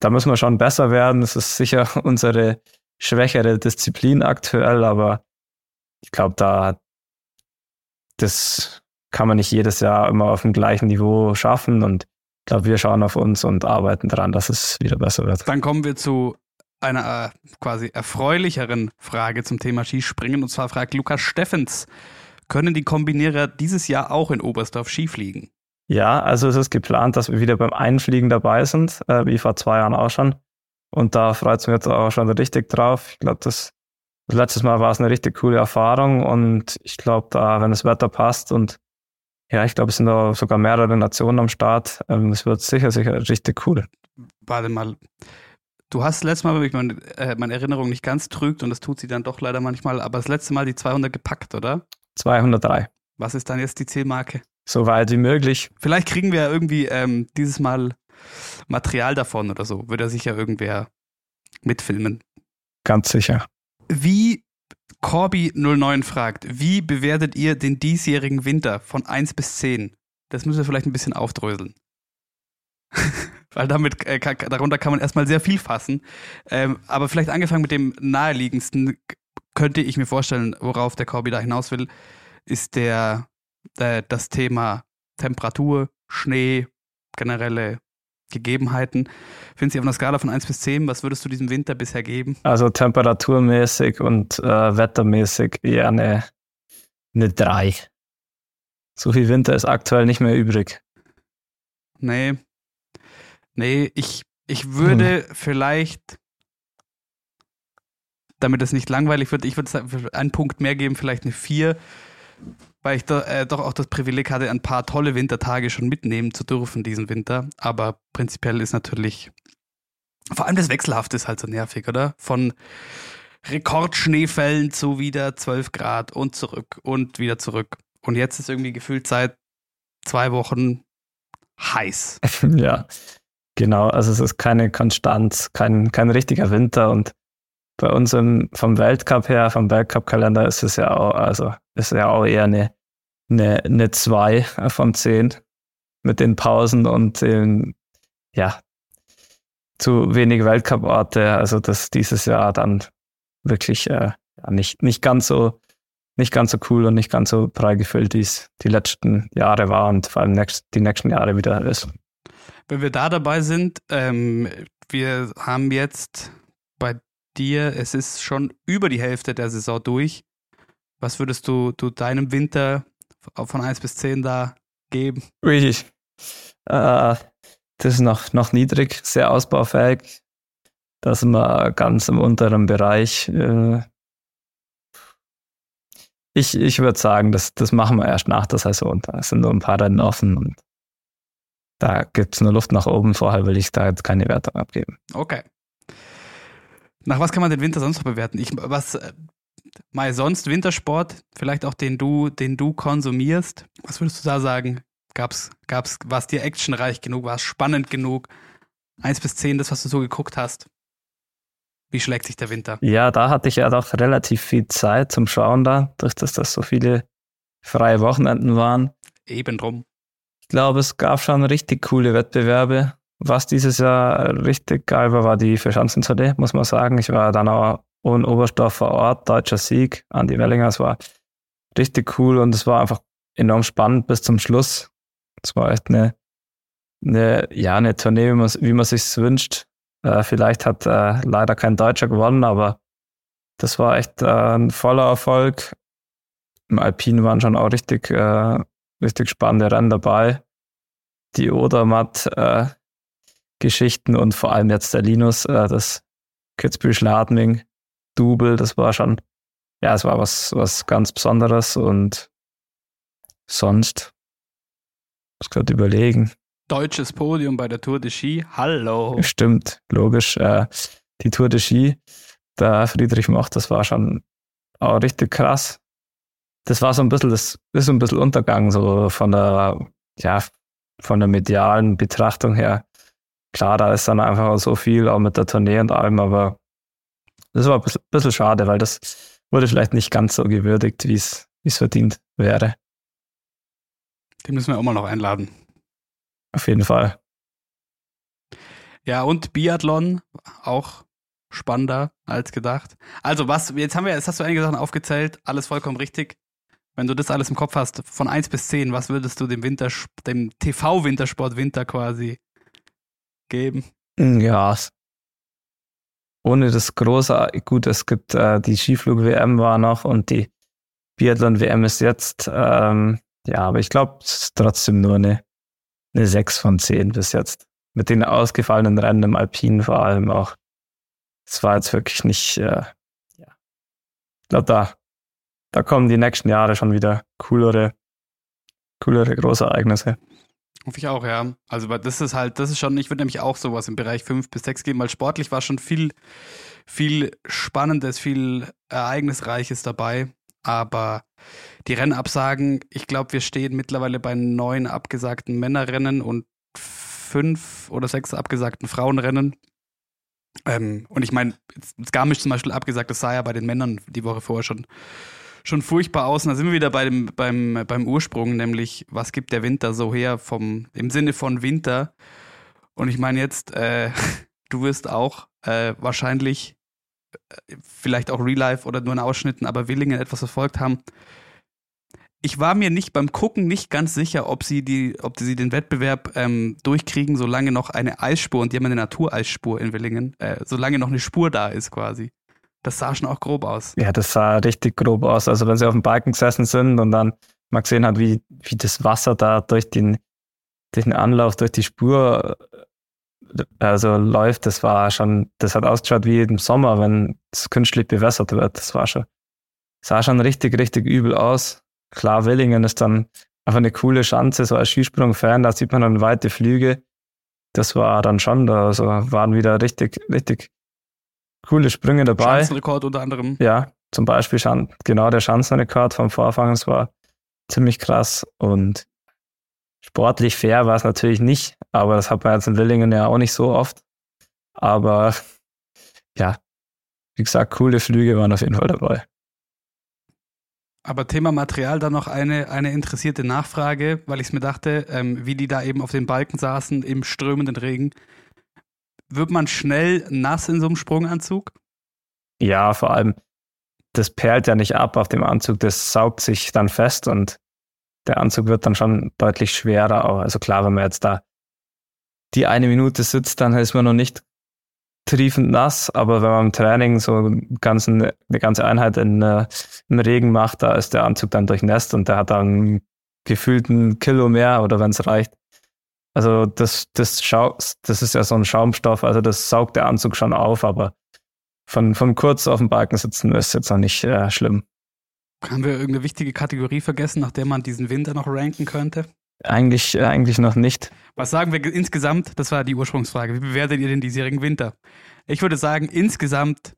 Da müssen wir schon besser werden. Das ist sicher *laughs* unsere schwächere Disziplin aktuell, aber ich glaube, da das kann man nicht jedes Jahr immer auf dem gleichen Niveau schaffen und ich glaube, wir schauen auf uns und arbeiten daran, dass es wieder besser wird. Dann kommen wir zu einer äh, quasi erfreulicheren Frage zum Thema Skispringen und zwar fragt Lukas Steffens, können die Kombinierer dieses Jahr auch in Oberstdorf Ski fliegen? Ja, also es ist geplant, dass wir wieder beim Einfliegen dabei sind, äh, wie vor zwei Jahren auch schon. Und da freut es mich jetzt auch schon richtig drauf. Ich glaube, das, das letztes Mal war es eine richtig coole Erfahrung und ich glaube, da, wenn das Wetter passt und ja, ich glaube, es sind da sogar mehrere Nationen am Start. Ähm, es wird sicher, sicher richtig cool. Warte mal. Du hast letztes Mal, wenn mich meine, äh, meine Erinnerung nicht ganz trügt, und das tut sie dann doch leider manchmal, aber das letzte Mal die 200 gepackt, oder? 203. Was ist dann jetzt die Zielmarke? So weit wie möglich. Vielleicht kriegen wir ja irgendwie ähm, dieses Mal Material davon oder so. Würde sicher irgendwer mitfilmen. Ganz sicher. Wie Corby09 fragt, wie bewertet ihr den diesjährigen Winter von 1 bis 10? Das müssen wir vielleicht ein bisschen aufdröseln. *laughs* Weil damit, äh, darunter kann man erstmal sehr viel fassen. Ähm, aber vielleicht angefangen mit dem naheliegendsten, könnte ich mir vorstellen, worauf der Corby da hinaus will, ist der, äh, das Thema Temperatur, Schnee, generelle Gegebenheiten. Finden Sie auf einer Skala von 1 bis 10, was würdest du diesem Winter bisher geben? Also temperaturmäßig und äh, wettermäßig eher eine, eine 3. So viel Winter ist aktuell nicht mehr übrig. Nee. Nee, ich, ich würde hm. vielleicht, damit es nicht langweilig wird, ich würde einen Punkt mehr geben, vielleicht eine 4 weil ich da, äh, doch auch das Privileg hatte, ein paar tolle Wintertage schon mitnehmen zu dürfen diesen Winter. Aber prinzipiell ist natürlich, vor allem das Wechselhafte ist halt so nervig, oder? Von Rekordschneefällen zu wieder 12 Grad und zurück und wieder zurück. Und jetzt ist irgendwie gefühlt seit zwei Wochen heiß. *laughs* ja, genau. Also es ist keine Konstanz, kein, kein richtiger Winter und bei uns im, vom Weltcup her, vom Weltcup-Kalender ist es ja auch, also ist ja auch eher eine, eine, eine 2 von 10 mit den Pausen und den, ja, zu wenig Weltcup-Orte. Also dass dieses Jahr dann wirklich äh, nicht, nicht ganz so nicht ganz so cool und nicht ganz so prall gefüllt, wie es die letzten Jahre war und vor allem next, die nächsten Jahre wieder ist. Wenn wir da dabei sind, ähm, wir haben jetzt bei dir, es ist schon über die Hälfte der Saison durch. Was würdest du, du deinem Winter von 1 bis 10 da geben? Richtig. Äh, das ist noch, noch niedrig, sehr ausbaufähig. Da sind wir ganz im unteren Bereich. Äh, ich ich würde sagen, das, das machen wir erst nach der Saison. Da sind nur ein paar Rennen offen und da gibt es nur Luft nach oben. Vorher will ich da jetzt keine Wertung abgeben. Okay. Nach was kann man den Winter sonst noch bewerten? Ich, was äh, mal sonst Wintersport, vielleicht auch den du, den du konsumierst. Was würdest du da sagen? Gab's, gab's, war es dir actionreich genug? War es spannend genug? Eins bis zehn, das, was du so geguckt hast. Wie schlägt sich der Winter? Ja, da hatte ich ja doch relativ viel Zeit zum Schauen da, durch dass das so viele freie Wochenenden waren. Eben drum. Ich glaube, es gab schon richtig coole Wettbewerbe. Was dieses Jahr richtig geil war, war die Verschanzentournee, muss man sagen. Ich war dann auch in Oberstdorf vor Ort, deutscher Sieg. Andi Wellinger, es war richtig cool und es war einfach enorm spannend bis zum Schluss. Es war echt eine, eine, ja, eine Tournee, wie man, wie man sich wünscht. Äh, vielleicht hat äh, leider kein Deutscher gewonnen, aber das war echt äh, ein voller Erfolg. Im Alpin waren schon auch richtig, äh, richtig spannende Rennen dabei. Die Odermatt äh, Geschichten und vor allem jetzt der Linus, äh, das Kitzbühel-Schladming Double, das war schon, ja, es war was, was ganz Besonderes und sonst, muss gerade überlegen. Deutsches Podium bei der Tour de Ski, hallo. Stimmt, logisch. Äh, die Tour de Ski, der Friedrich Mocht, das war schon auch richtig krass. Das war so ein bisschen, das ist so ein bisschen Untergang, so von der, ja, von der medialen Betrachtung her klar, da ist dann einfach so viel, auch mit der Tournee und allem, aber das war ein bisschen, schade, weil das wurde vielleicht nicht ganz so gewürdigt, wie es verdient wäre. Den müssen wir auch mal noch einladen. Auf jeden Fall. Ja, und Biathlon auch spannender als gedacht. Also, was, jetzt haben wir, jetzt hast du einige Sachen aufgezählt, alles vollkommen richtig. Wenn du das alles im Kopf hast, von 1 bis 10, was würdest du dem Winter, dem TV-Wintersport Winter quasi geben. Hm, ja. Ohne das große, gut, es gibt äh, die Skiflug-WM war noch und die Biathlon-WM ist jetzt. Ähm, ja, aber ich glaube, es ist trotzdem nur eine, eine 6 von 10 bis jetzt. Mit den ausgefallenen Rennen im Alpinen vor allem auch. Es war jetzt wirklich nicht, äh, ja. Ich glaube, da, da kommen die nächsten Jahre schon wieder coolere, coolere Großereignisse. Hoffe ich auch, ja. Also, das ist halt, das ist schon, ich würde nämlich auch sowas im Bereich 5 bis 6 geben, weil sportlich war schon viel, viel Spannendes, viel Ereignisreiches dabei. Aber die Rennabsagen, ich glaube, wir stehen mittlerweile bei neun abgesagten Männerrennen und fünf oder sechs abgesagten Frauenrennen. Ähm, und ich meine, Garmisch zum Beispiel abgesagt, das sah ja bei den Männern die Woche vorher schon schon furchtbar aus. Und da sind wir wieder bei dem, beim, beim Ursprung, nämlich was gibt der Winter so her vom, im Sinne von Winter. Und ich meine jetzt, äh, *laughs* du wirst auch äh, wahrscheinlich, äh, vielleicht auch Real Life oder nur in Ausschnitten, aber Willingen etwas verfolgt haben. Ich war mir nicht beim Gucken nicht ganz sicher, ob sie die, ob sie den Wettbewerb ähm, durchkriegen, solange noch eine Eisspur und die haben eine Natureisspur in Willingen, äh, solange noch eine Spur da ist quasi. Das sah schon auch grob aus. Ja, das sah richtig grob aus. Also wenn sie auf dem Balken gesessen sind und dann mal gesehen hat, wie, wie das Wasser da durch den, durch den Anlauf, durch die Spur äh, also läuft, das war schon, das hat ausgeschaut wie im Sommer, wenn es künstlich bewässert wird. Das war schon, sah schon richtig, richtig übel aus. Klar, Willingen ist dann einfach eine coole Schanze, so als Skisprung-Fan, da sieht man dann weite Flüge. Das war dann schon, da also waren wieder richtig, richtig coole Sprünge dabei. Schanzenrekord unter anderem. Ja, zum Beispiel Schan genau der Schanzenrekord vom Vorfang, das war ziemlich krass und sportlich fair war es natürlich nicht, aber das hat man jetzt in Willingen ja auch nicht so oft. Aber ja, wie gesagt, coole Flüge waren auf jeden Fall dabei. Aber Thema Material, da noch eine, eine interessierte Nachfrage, weil ich es mir dachte, ähm, wie die da eben auf den Balken saßen im strömenden Regen wird man schnell nass in so einem Sprunganzug? Ja, vor allem, das perlt ja nicht ab auf dem Anzug, das saugt sich dann fest und der Anzug wird dann schon deutlich schwerer. Also klar, wenn man jetzt da die eine Minute sitzt, dann ist man noch nicht triefend nass, aber wenn man im Training so ganzen, eine ganze Einheit in, äh, im Regen macht, da ist der Anzug dann durchnässt und der hat dann gefühlt ein Kilo mehr oder wenn es reicht. Also das, das, Schau das ist ja so ein Schaumstoff, also das saugt der Anzug schon auf, aber von, von kurz auf dem Balken sitzen ist jetzt noch nicht äh, schlimm. Haben wir irgendeine wichtige Kategorie vergessen, nach der man diesen Winter noch ranken könnte? Eigentlich, äh, eigentlich noch nicht. Was sagen wir insgesamt? Das war die Ursprungsfrage. Wie bewertet ihr den diesjährigen Winter? Ich würde sagen, insgesamt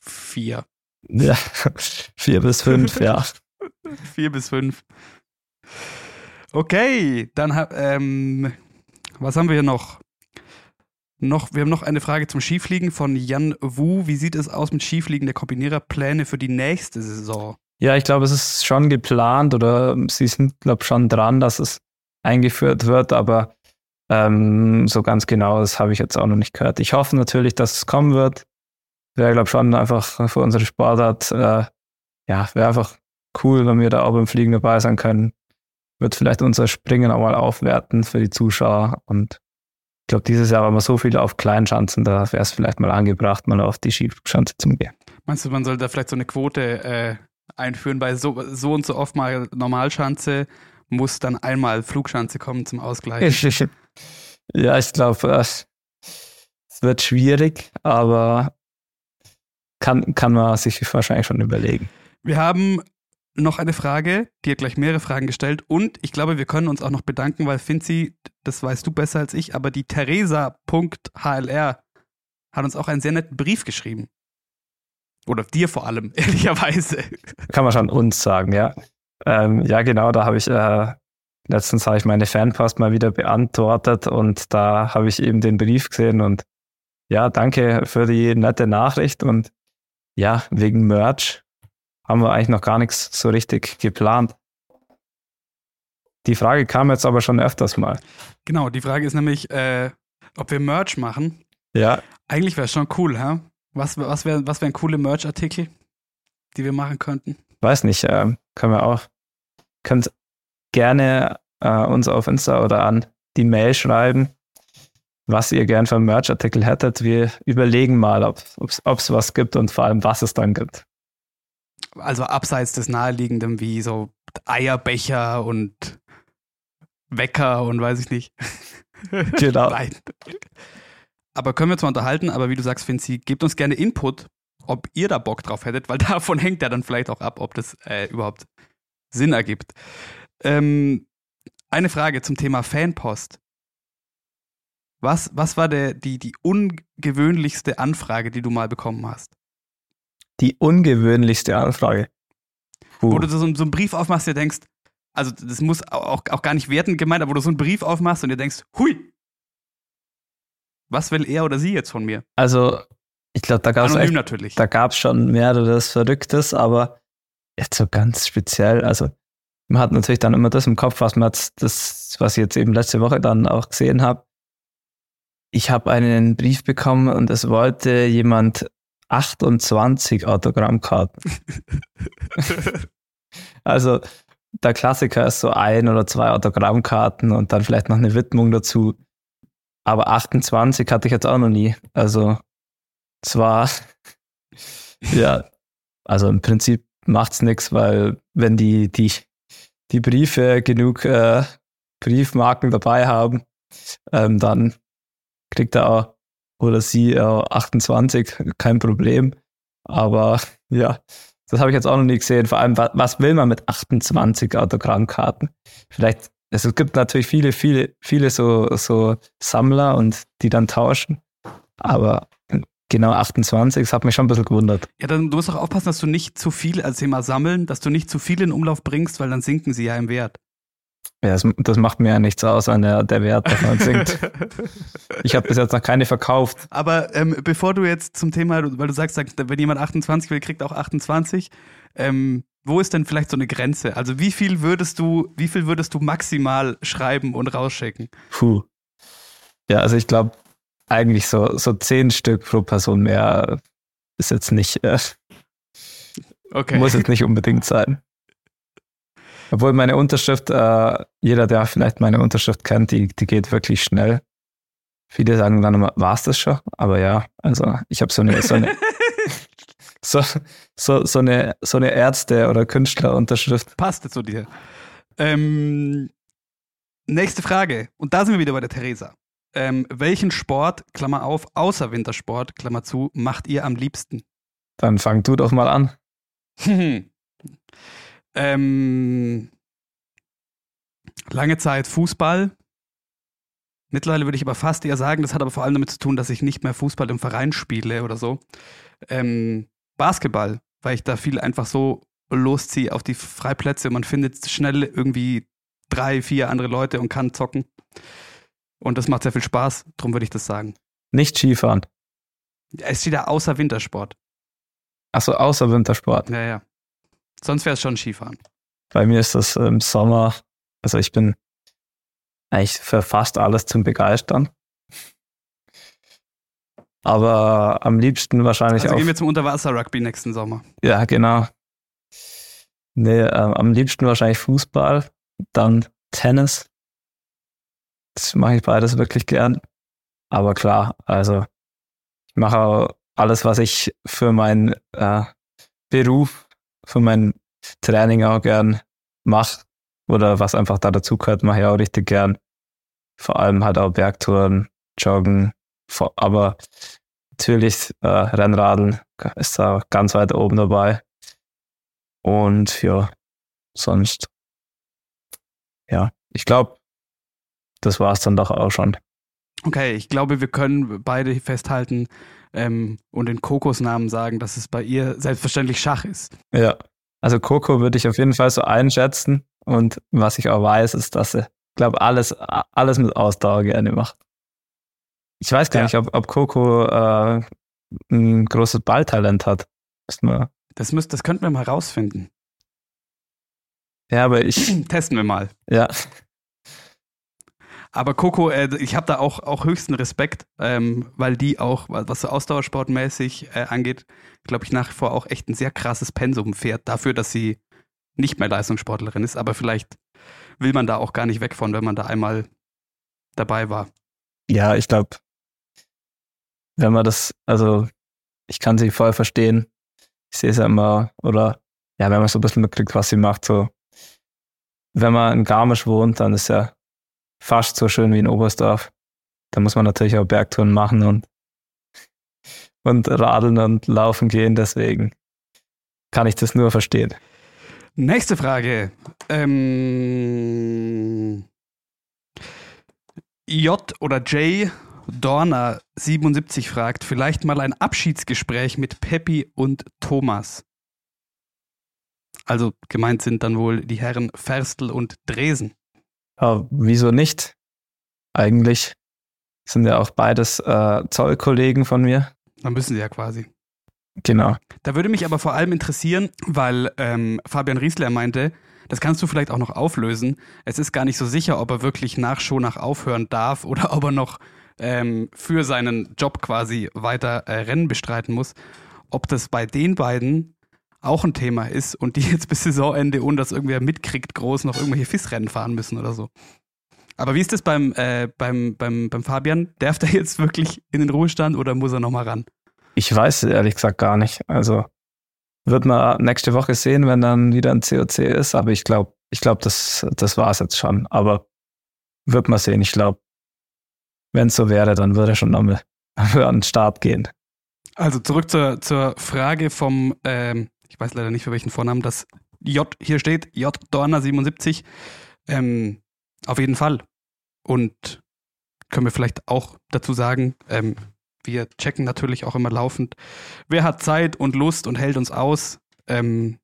vier. Ja, *laughs* vier bis fünf, ja. *laughs* vier bis fünf. Okay, dann ähm, was haben wir hier noch? noch? Wir haben noch eine Frage zum Skifliegen von Jan Wu. Wie sieht es aus mit Skifliegen der Kombinierer Pläne für die nächste Saison? Ja, ich glaube, es ist schon geplant oder sie sind, glaube schon dran, dass es eingeführt wird, aber ähm, so ganz genau, das habe ich jetzt auch noch nicht gehört. Ich hoffe natürlich, dass es kommen wird. Wäre, glaube schon einfach für unsere Sportart, äh, ja, wäre einfach cool, wenn wir da auch beim Fliegen dabei sein können wird vielleicht unser Springen auch mal aufwerten für die Zuschauer. Und ich glaube, dieses Jahr waren wir so viele auf Kleinschanzen, da wäre es vielleicht mal angebracht, mal auf die Skiflugschanze zu gehen. Meinst du, man soll da vielleicht so eine Quote äh, einführen, bei so, so und so oft mal Normalschanze muss dann einmal Flugschanze kommen zum Ausgleich? ja, ich glaube, es wird schwierig, aber kann, kann man sich wahrscheinlich schon überlegen. Wir haben noch eine Frage, die hat gleich mehrere Fragen gestellt und ich glaube, wir können uns auch noch bedanken, weil Finzi, das weißt du besser als ich, aber die Theresa.hlr hat uns auch einen sehr netten Brief geschrieben. Oder dir vor allem, *laughs* ehrlicherweise. Kann man schon uns sagen, ja. Ähm, ja, genau, da habe ich, äh, letztens habe ich meine Fanpost mal wieder beantwortet und da habe ich eben den Brief gesehen und ja, danke für die nette Nachricht und ja, wegen Merch haben wir eigentlich noch gar nichts so richtig geplant. Die Frage kam jetzt aber schon öfters mal. Genau, die Frage ist nämlich, äh, ob wir Merch machen. Ja. Eigentlich wäre es schon cool, hä? Was, was wären was wär coole Merch-Artikel, die wir machen könnten? Weiß nicht, äh, können wir auch. Könnt gerne äh, uns auf Insta oder an die Mail schreiben, was ihr gern für Merch-Artikel hättet. Wir überlegen mal, ob es was gibt und vor allem, was es dann gibt also abseits des Naheliegenden wie so Eierbecher und Wecker und weiß ich nicht. *laughs* Genau. *laughs* Nein. Aber können wir uns mal unterhalten, aber wie du sagst, Finzi, gebt uns gerne Input, ob ihr da Bock drauf hättet, weil *laughs* davon hängt ja dann vielleicht auch ab, ob das äh, überhaupt Sinn ergibt. Ähm, eine Frage zum Thema Fanpost. Was, was war der, die, die ungewöhnlichste Anfrage, die du mal bekommen hast? Die ungewöhnlichste Anfrage. Puh. Wo du so, so einen Brief aufmachst, dir denkst, also das muss auch, auch gar nicht wertend gemeint, aber wo du so einen Brief aufmachst und dir denkst, hui, was will er oder sie jetzt von mir? Also, ich glaube, da gab es da gab's schon mehreres Verrücktes, aber jetzt so ganz speziell, also man hat natürlich dann immer das im Kopf, was man jetzt, das, was ich jetzt eben letzte Woche dann auch gesehen habe. Ich habe einen Brief bekommen und es wollte jemand 28 Autogrammkarten. *laughs* Also der Klassiker ist so ein oder zwei Autogrammkarten und dann vielleicht noch eine Widmung dazu. Aber 28 hatte ich jetzt auch noch nie. Also zwar, *laughs* ja, also im Prinzip macht's nichts, weil wenn die, die, die Briefe genug äh, Briefmarken dabei haben, ähm, dann kriegt er auch oder sie äh, 28, kein Problem. Aber ja, das habe ich jetzt auch noch nie gesehen. Vor allem, wa- was will man mit 28 Autogrammkarten? Vielleicht, also es gibt natürlich viele, viele, viele so, so Sammler und die dann tauschen. Aber genau 28, das hat mich schon ein bisschen gewundert. Ja, dann du musst auch aufpassen, dass du nicht zu viel als Thema sammeln, dass du nicht zu viel in Umlauf bringst, weil dann sinken sie ja im Wert. Ja, das, das macht mir ja nichts aus, wenn der, der Wert davon sinkt. *laughs* Ich habe bis jetzt noch keine verkauft. Aber ähm, bevor du jetzt zum Thema, weil du sagst, wenn jemand 28 will, kriegt auch 28. Ähm, wo ist denn vielleicht so eine Grenze? Also wie viel würdest du, wie viel würdest du maximal schreiben und rausschicken? Puh. Ja, also ich glaube, eigentlich so, so zehn Stück pro Person mehr ist jetzt nicht, äh, Okay. muss jetzt nicht unbedingt sein. Obwohl meine Unterschrift, äh, jeder, der vielleicht meine Unterschrift kennt, die, die geht wirklich schnell. Viele sagen dann immer, war es das schon? Aber ja, also ich habe so eine, so eine, *laughs* so, so, so eine, so eine Ärzte- oder Künstlerunterschrift. Passt zu dir. Ähm, nächste Frage. Und da sind wir wieder bei der Theresa. Ähm, welchen Sport, Klammer auf, außer Wintersport, Klammer zu, macht ihr am liebsten? Dann fang du doch mal an. *laughs* ähm, lange Zeit Fußball. Mittlerweile würde ich aber fast eher sagen, das hat aber vor allem damit zu tun, dass ich nicht mehr Fußball im Verein spiele oder so. Ähm, Basketball, weil ich da viel einfach so losziehe auf die Freiplätze und man findet schnell irgendwie drei, vier andere Leute und kann zocken. Und das macht sehr viel Spaß, darum würde ich das sagen. Nicht Skifahren. Es steht da außer Wintersport. Achso, außer Wintersport. Ja, ja. Sonst wäre es schon Skifahren. Bei mir ist das im Sommer, also ich bin eigentlich für fast alles zum Begeistern. Aber am liebsten wahrscheinlich Also auch. gehen wir zum Unterwasser-Rugby nächsten Sommer. Ja, genau. Nee, ähm, am liebsten wahrscheinlich Fußball, dann Tennis. Das mache ich beides wirklich gern. Aber klar, also ich mache auch alles, was ich für meinen äh, Beruf, für mein Training auch gern mache oder was einfach da dazugehört, mache ich auch richtig gern. Vor allem halt auch Bergtouren, Joggen, aber natürlich äh, Rennradeln ist da ganz weit oben dabei. Und ja, sonst, ja, ich glaube, das war es dann doch auch schon. Okay, ich glaube, wir können beide festhalten ähm, und den Kokosnamen sagen, dass es bei ihr selbstverständlich Schach ist. Ja, also Coco würde ich auf jeden Fall so einschätzen. Und was ich auch weiß, ist, dass sie, glaube alles, alles mit Ausdauer gerne macht. Ich weiß gar Ja. nicht, ob, ob Coco äh, ein großes Balltalent hat. Das, müsst, das könnten wir mal rausfinden. Ja, aber ich, *clears throat* Testen wir mal. ja, Aber Coco, äh, ich habe da auch, auch höchsten Respekt, ähm, weil die auch, was so Ausdauersportmäßig äh, angeht, glaube ich nach wie vor auch echt ein sehr krasses Pensum fährt, dafür, dass sie nicht mehr Leistungssportlerin ist. Aber vielleicht will man da auch gar nicht weg von, wenn man da einmal dabei war. ja, ich glaube, wenn man das, also ich kann sie voll verstehen. Ich sehe es ja immer, oder ja, wenn man so ein bisschen mitkriegt, was sie macht, so wenn man in Garmisch wohnt, dann ist ja fast so schön wie in Oberstdorf. Da muss man natürlich auch Bergtouren machen und, und radeln und laufen gehen. Deswegen kann ich das nur verstehen. Nächste Frage. Ähm, J oder J Dorner 77 fragt, vielleicht mal ein Abschiedsgespräch mit Peppi und Thomas. Also gemeint sind dann wohl die Herren Ferstel und Dresen. Ja, wieso nicht? Eigentlich sind ja auch beides äh, Zollkollegen von mir. Dann müssen sie ja quasi. Genau. Da würde mich aber vor allem interessieren, weil ähm, Fabian Riesler meinte, das kannst du vielleicht auch noch auflösen. Es ist gar nicht so sicher, ob er wirklich nach Schonach aufhören darf oder *laughs* ob er noch ähm, für seinen Job quasi weiter äh, Rennen bestreiten muss. Ob das bei den beiden auch ein Thema ist und die jetzt bis Saisonende, ohne dass irgendwer mitkriegt, groß noch irgendwelche FIS-Rennen fahren müssen oder so. Aber wie ist das beim, äh, beim, beim, beim Fabian? Darf der jetzt wirklich in den Ruhestand oder muss er nochmal ran? Ich weiß ehrlich gesagt gar nicht. Also wird man nächste Woche sehen, wenn dann wieder ein COC ist. Aber ich glaube, ich glaube, das, das war es jetzt schon. Aber wird man sehen. Ich glaube, wenn es so wäre, dann würde er schon nochmal *laughs* an den Start gehen. Also zurück zur, zur Frage vom, ähm, ich weiß leider nicht für welchen Vornamen das J hier steht, J Dorner 77. Ähm, auf jeden Fall. Und können wir vielleicht auch dazu sagen, ähm, wir checken natürlich auch immer laufend, wer hat Zeit und Lust und hält uns aus. Ähm,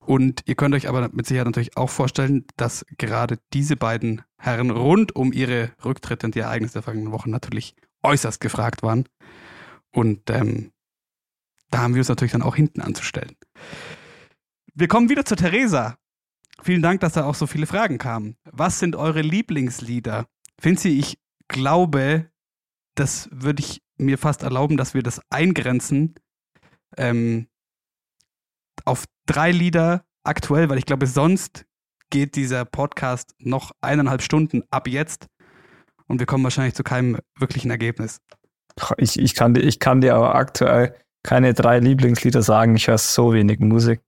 und ihr könnt euch aber mit Sicherheit natürlich auch vorstellen, dass gerade diese beiden Herren rund um ihre Rücktritte und die Ereignisse der vergangenen Wochen natürlich äußerst gefragt waren. Und ähm, da haben wir uns natürlich dann auch hinten anzustellen. Wir kommen wieder zu Theresa. Vielen Dank, dass da auch so viele Fragen kamen. Was sind eure Lieblingslieder? Finzi, ich glaube, das würde ich mir fast erlauben, dass wir das eingrenzen ähm, auf drei Lieder aktuell, weil ich glaube, sonst geht dieser Podcast noch eineinhalb Stunden ab jetzt und wir kommen wahrscheinlich zu keinem wirklichen Ergebnis. Ich, ich, kann, ich kann dir aber aktuell keine drei Lieblingslieder sagen. Ich höre so wenig Musik.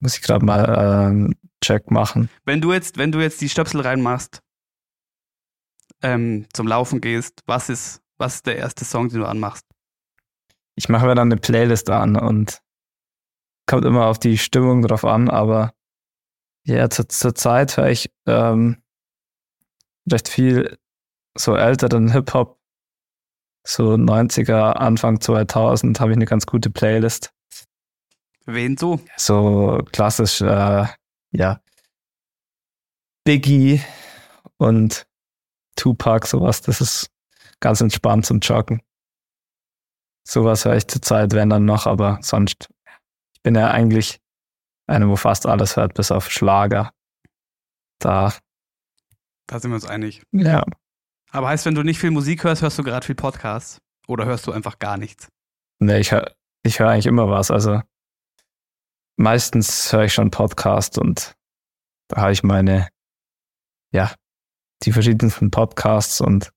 Muss ich gerade mal äh, einen Check machen. Wenn du jetzt, wenn du jetzt die Stöpsel reinmachst, ähm, zum Laufen gehst, was ist, was ist der erste Song, den du anmachst? Ich mache mir dann eine Playlist an und kommt immer auf die Stimmung drauf an, aber ja, zur, zur Zeit höre ich ähm, recht viel so älteren Hip-Hop, so 90er, Anfang 2000 habe ich eine ganz gute Playlist. Wen so? So klassisch, äh, ja, Biggie und Tupac, sowas, das ist ganz entspannt zum Joggen. Sowas höre ich zurzeit, wenn dann noch, aber sonst, ich bin ja eigentlich einer, wo fast alles hört, bis auf Schlager. Da. Da sind wir uns einig. Ja. Aber heißt, wenn du nicht viel Musik hörst, hörst du gerade viel Podcasts? Oder hörst du einfach gar nichts? Nee, ich höre ich hör eigentlich immer was. Also meistens höre ich schon Podcast und da habe ich meine, ja, die verschiedensten Podcasts und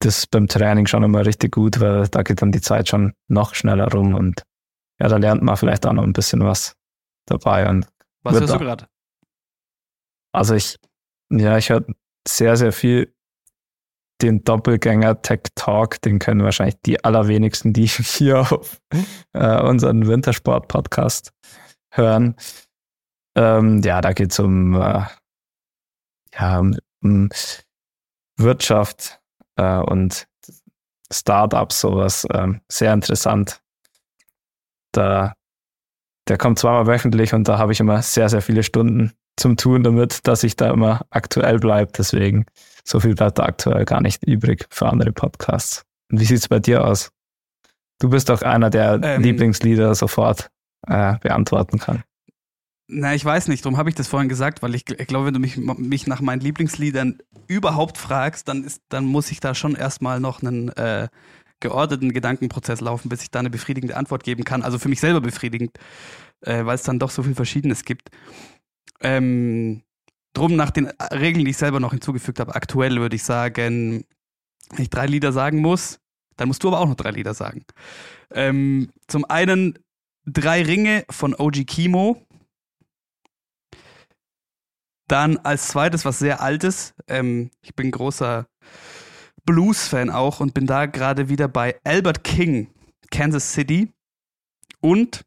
das ist beim Training schon immer richtig gut, weil da geht dann die Zeit schon noch schneller rum und ja, da lernt man vielleicht auch noch ein bisschen was dabei. Und was hörst du gerade? Also ich, ja, ich höre sehr, sehr viel den Doppelgänger Tech Talk, den können wahrscheinlich die allerwenigsten, die *laughs* hier auf äh, unseren Wintersport-Podcast hören. Ähm, ja, da geht es um äh, ja, um Wirtschaft äh, und Startups, sowas. Ähm, sehr interessant. Da, der kommt zweimal wöchentlich und da habe ich immer sehr, sehr viele Stunden zum Tun damit, dass ich da immer aktuell bleibe. Deswegen, so viel bleibt da aktuell gar nicht übrig für andere Podcasts. Und wie sieht es bei dir aus? Du bist doch einer, der ähm, Lieblingslieder sofort äh, beantworten kann. Na, ich weiß nicht, darum habe ich das vorhin gesagt, weil ich, ich glaube, wenn du mich, mich nach meinen Lieblingsliedern überhaupt fragst, dann, ist, dann muss ich da schon erstmal noch einen äh, geordneten Gedankenprozess laufen, bis ich da eine befriedigende Antwort geben kann. Also für mich selber befriedigend, äh, weil es dann doch so viel Verschiedenes gibt. Ähm, drum nach den Regeln, die ich selber noch hinzugefügt habe, aktuell würde ich sagen, wenn ich drei Lieder sagen muss, dann musst du aber auch noch drei Lieder sagen. Ähm, zum einen Drei Ringe von OG Kimo Dann als zweites was sehr altes. Ähm, ich bin großer Blues-Fan auch und bin da gerade wieder bei Albert King, Kansas City. Und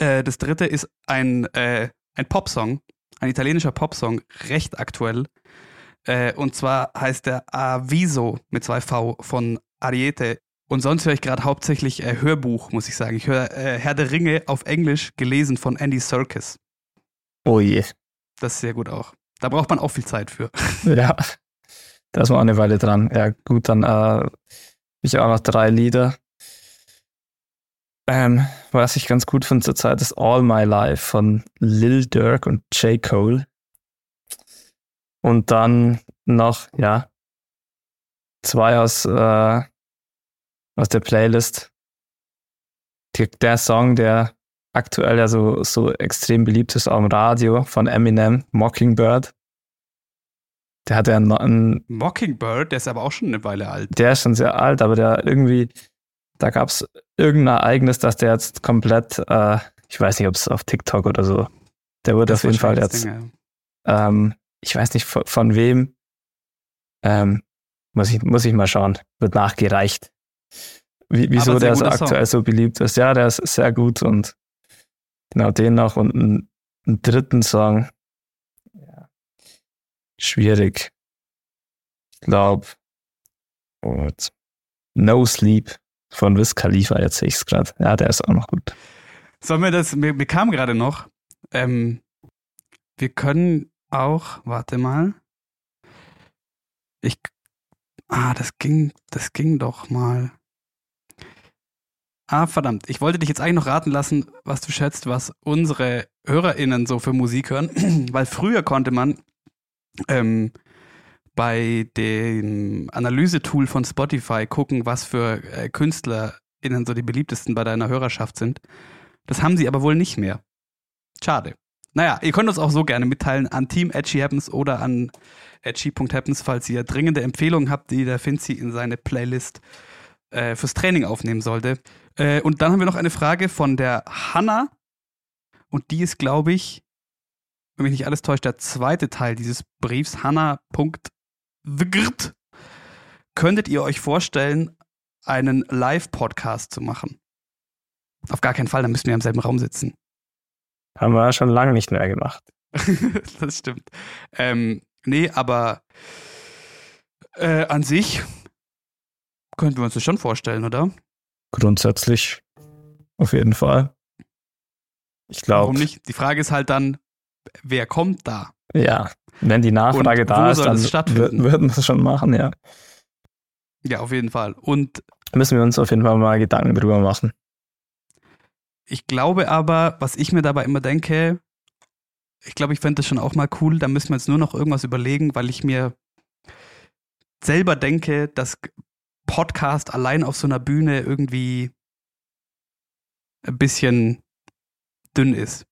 äh, das dritte ist ein, äh, ein Popsong, ein italienischer Popsong, recht aktuell. Äh, und zwar heißt der Aviso mit zwei V von Ariete. Und sonst höre ich gerade hauptsächlich äh, Hörbuch, muss ich sagen. Ich höre äh, Herr der Ringe auf Englisch, gelesen von Andy Serkis. Oh je. Das ist sehr gut auch. Da braucht man auch viel Zeit für. *laughs* Ja, da ist man auch eine Weile dran. Ja, gut, dann äh, ich auch noch drei Lieder. Ähm, was ich ganz gut finde zurzeit ist All My Life von Lil Durk und J. Cole. Und dann noch, ja, zwei aus, äh, aus der Playlist. Die, der Song, der aktuell ja so, so extrem beliebt ist am Radio von Eminem, Mockingbird. Der hat ja einen, einen, Mockingbird, der ist aber auch schon eine Weile alt. der ist schon sehr alt, aber der irgendwie, da gab es irgendein Ereignis, dass der jetzt komplett, äh, ich weiß nicht, ob es auf TikTok oder so, der wurde Das auf jeden Fall jetzt, Ding, ja. ähm, ich weiß nicht von, von wem, ähm, muss ich, muss ich mal schauen, wird nachgereicht. Wie, wieso der so guter Song. aktuell so beliebt ist. Ja, der ist sehr gut und genau den noch und einen, einen dritten Song. Ja. Schwierig. Ich glaube, oh. No Sleep von Wiz Khalifa, jetzt sehe ich es gerade. Ja, der ist auch noch gut. Sollen wir das, mir, mir kam gerade noch, ähm, wir können auch, warte mal. Ich, ah, das ging, das ging doch mal. Ah, verdammt. Ich wollte dich jetzt eigentlich noch raten lassen, was du schätzt, was unsere HörerInnen so für Musik hören. *clears throat* Weil früher konnte man ähm, bei dem Analysetool von Spotify gucken, was für äh, KünstlerInnen so die beliebtesten bei deiner Hörerschaft sind. Das haben sie aber wohl nicht mehr. Schade. Naja, ihr könnt uns auch so gerne mitteilen an Team Edgy Happens oder an edgy.happens, falls ihr dringende Empfehlungen habt, die der Finzi in seine Playlist äh, fürs Training aufnehmen sollte. Äh, und dann haben wir noch eine Frage von der Hanna. Und die ist, glaube ich, wenn mich nicht alles täuscht, der zweite Teil dieses Briefs. Hanna.thegrt. Könntet ihr euch vorstellen, einen Live-Podcast zu machen? Auf gar keinen Fall, dann müssten wir im selben Raum sitzen. Haben wir schon lange nicht mehr gemacht. *laughs* das stimmt. Ähm, nee, aber äh, an sich könnten wir uns das schon vorstellen, oder? Grundsätzlich auf jeden Fall. Ich Warum glaube, nicht? Die Frage ist halt dann, wer kommt da? ja, wenn die Nachfrage da ist, dann würden wir es schon machen, ja. Ja, auf jeden Fall. Und Müssen wir uns auf jeden Fall mal Gedanken drüber machen. ich glaube aber, was ich mir dabei immer denke, ich glaube, ich fände das schon auch mal cool, da müssen wir jetzt nur noch irgendwas überlegen, weil ich mir selber denke, dass Podcast allein auf so einer Bühne irgendwie ein bisschen dünn ist.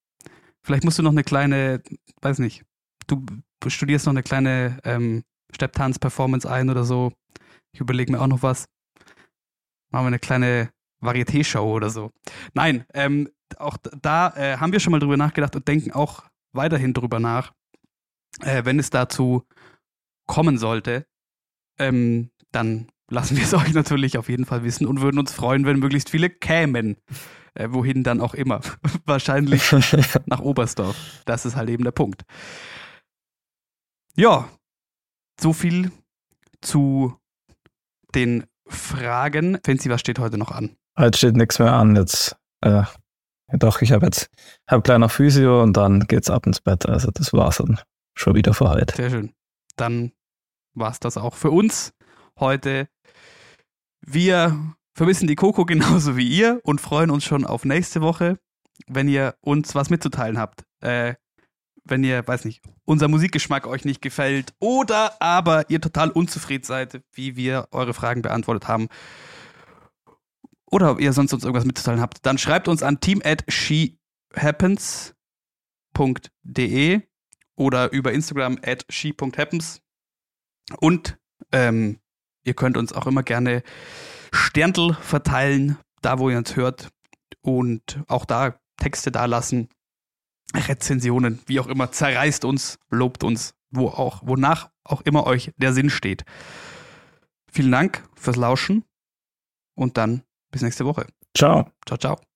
Vielleicht musst du noch eine kleine, weiß nicht, du studierst noch eine kleine ähm, Stepptanz-Performance ein oder so. Ich überlege mir auch noch was. Machen wir eine kleine Varieté-Show oder so. Nein, ähm, auch da äh, haben wir schon mal drüber nachgedacht und denken auch weiterhin drüber nach, äh, wenn es dazu kommen sollte, ähm, dann lassen wir es *laughs* euch natürlich auf jeden Fall wissen und würden uns freuen, wenn möglichst viele kämen. Äh, wohin dann auch immer. *laughs* Wahrscheinlich *laughs* nach Oberstdorf. Das ist halt eben der Punkt. Ja, so viel zu den Fragen. Fancy, was steht heute noch an? Heute steht nichts mehr an. Jetzt, äh, doch, ich habe jetzt, habe gleich noch Physio und dann geht's ab ins Bett. Also das war's dann schon wieder für heute. Sehr schön. Dann war es das auch für uns heute. Wir vermissen die Coco *laughs* genauso wie ihr und freuen uns schon auf nächste Woche, wenn ihr uns was mitzuteilen habt. Äh, wenn ihr, weiß nicht, unser Musikgeschmack euch nicht gefällt oder aber ihr total unzufrieden seid, wie wir eure Fragen beantwortet haben. Oder ob ihr sonst uns irgendwas mitzuteilen habt, dann schreibt uns an team at shehappens.de oder über Instagram at she.happens. Und ähm, ihr könnt uns auch immer gerne Sterntl verteilen, da wo ihr uns hört. Und auch da Texte da lassen. Rezensionen, wie auch immer. Zerreißt uns, lobt uns, wo auch, wonach auch immer euch der Sinn steht. Vielen Dank fürs Lauschen und dann bis nächste Woche. Ciao. Ciao, ciao.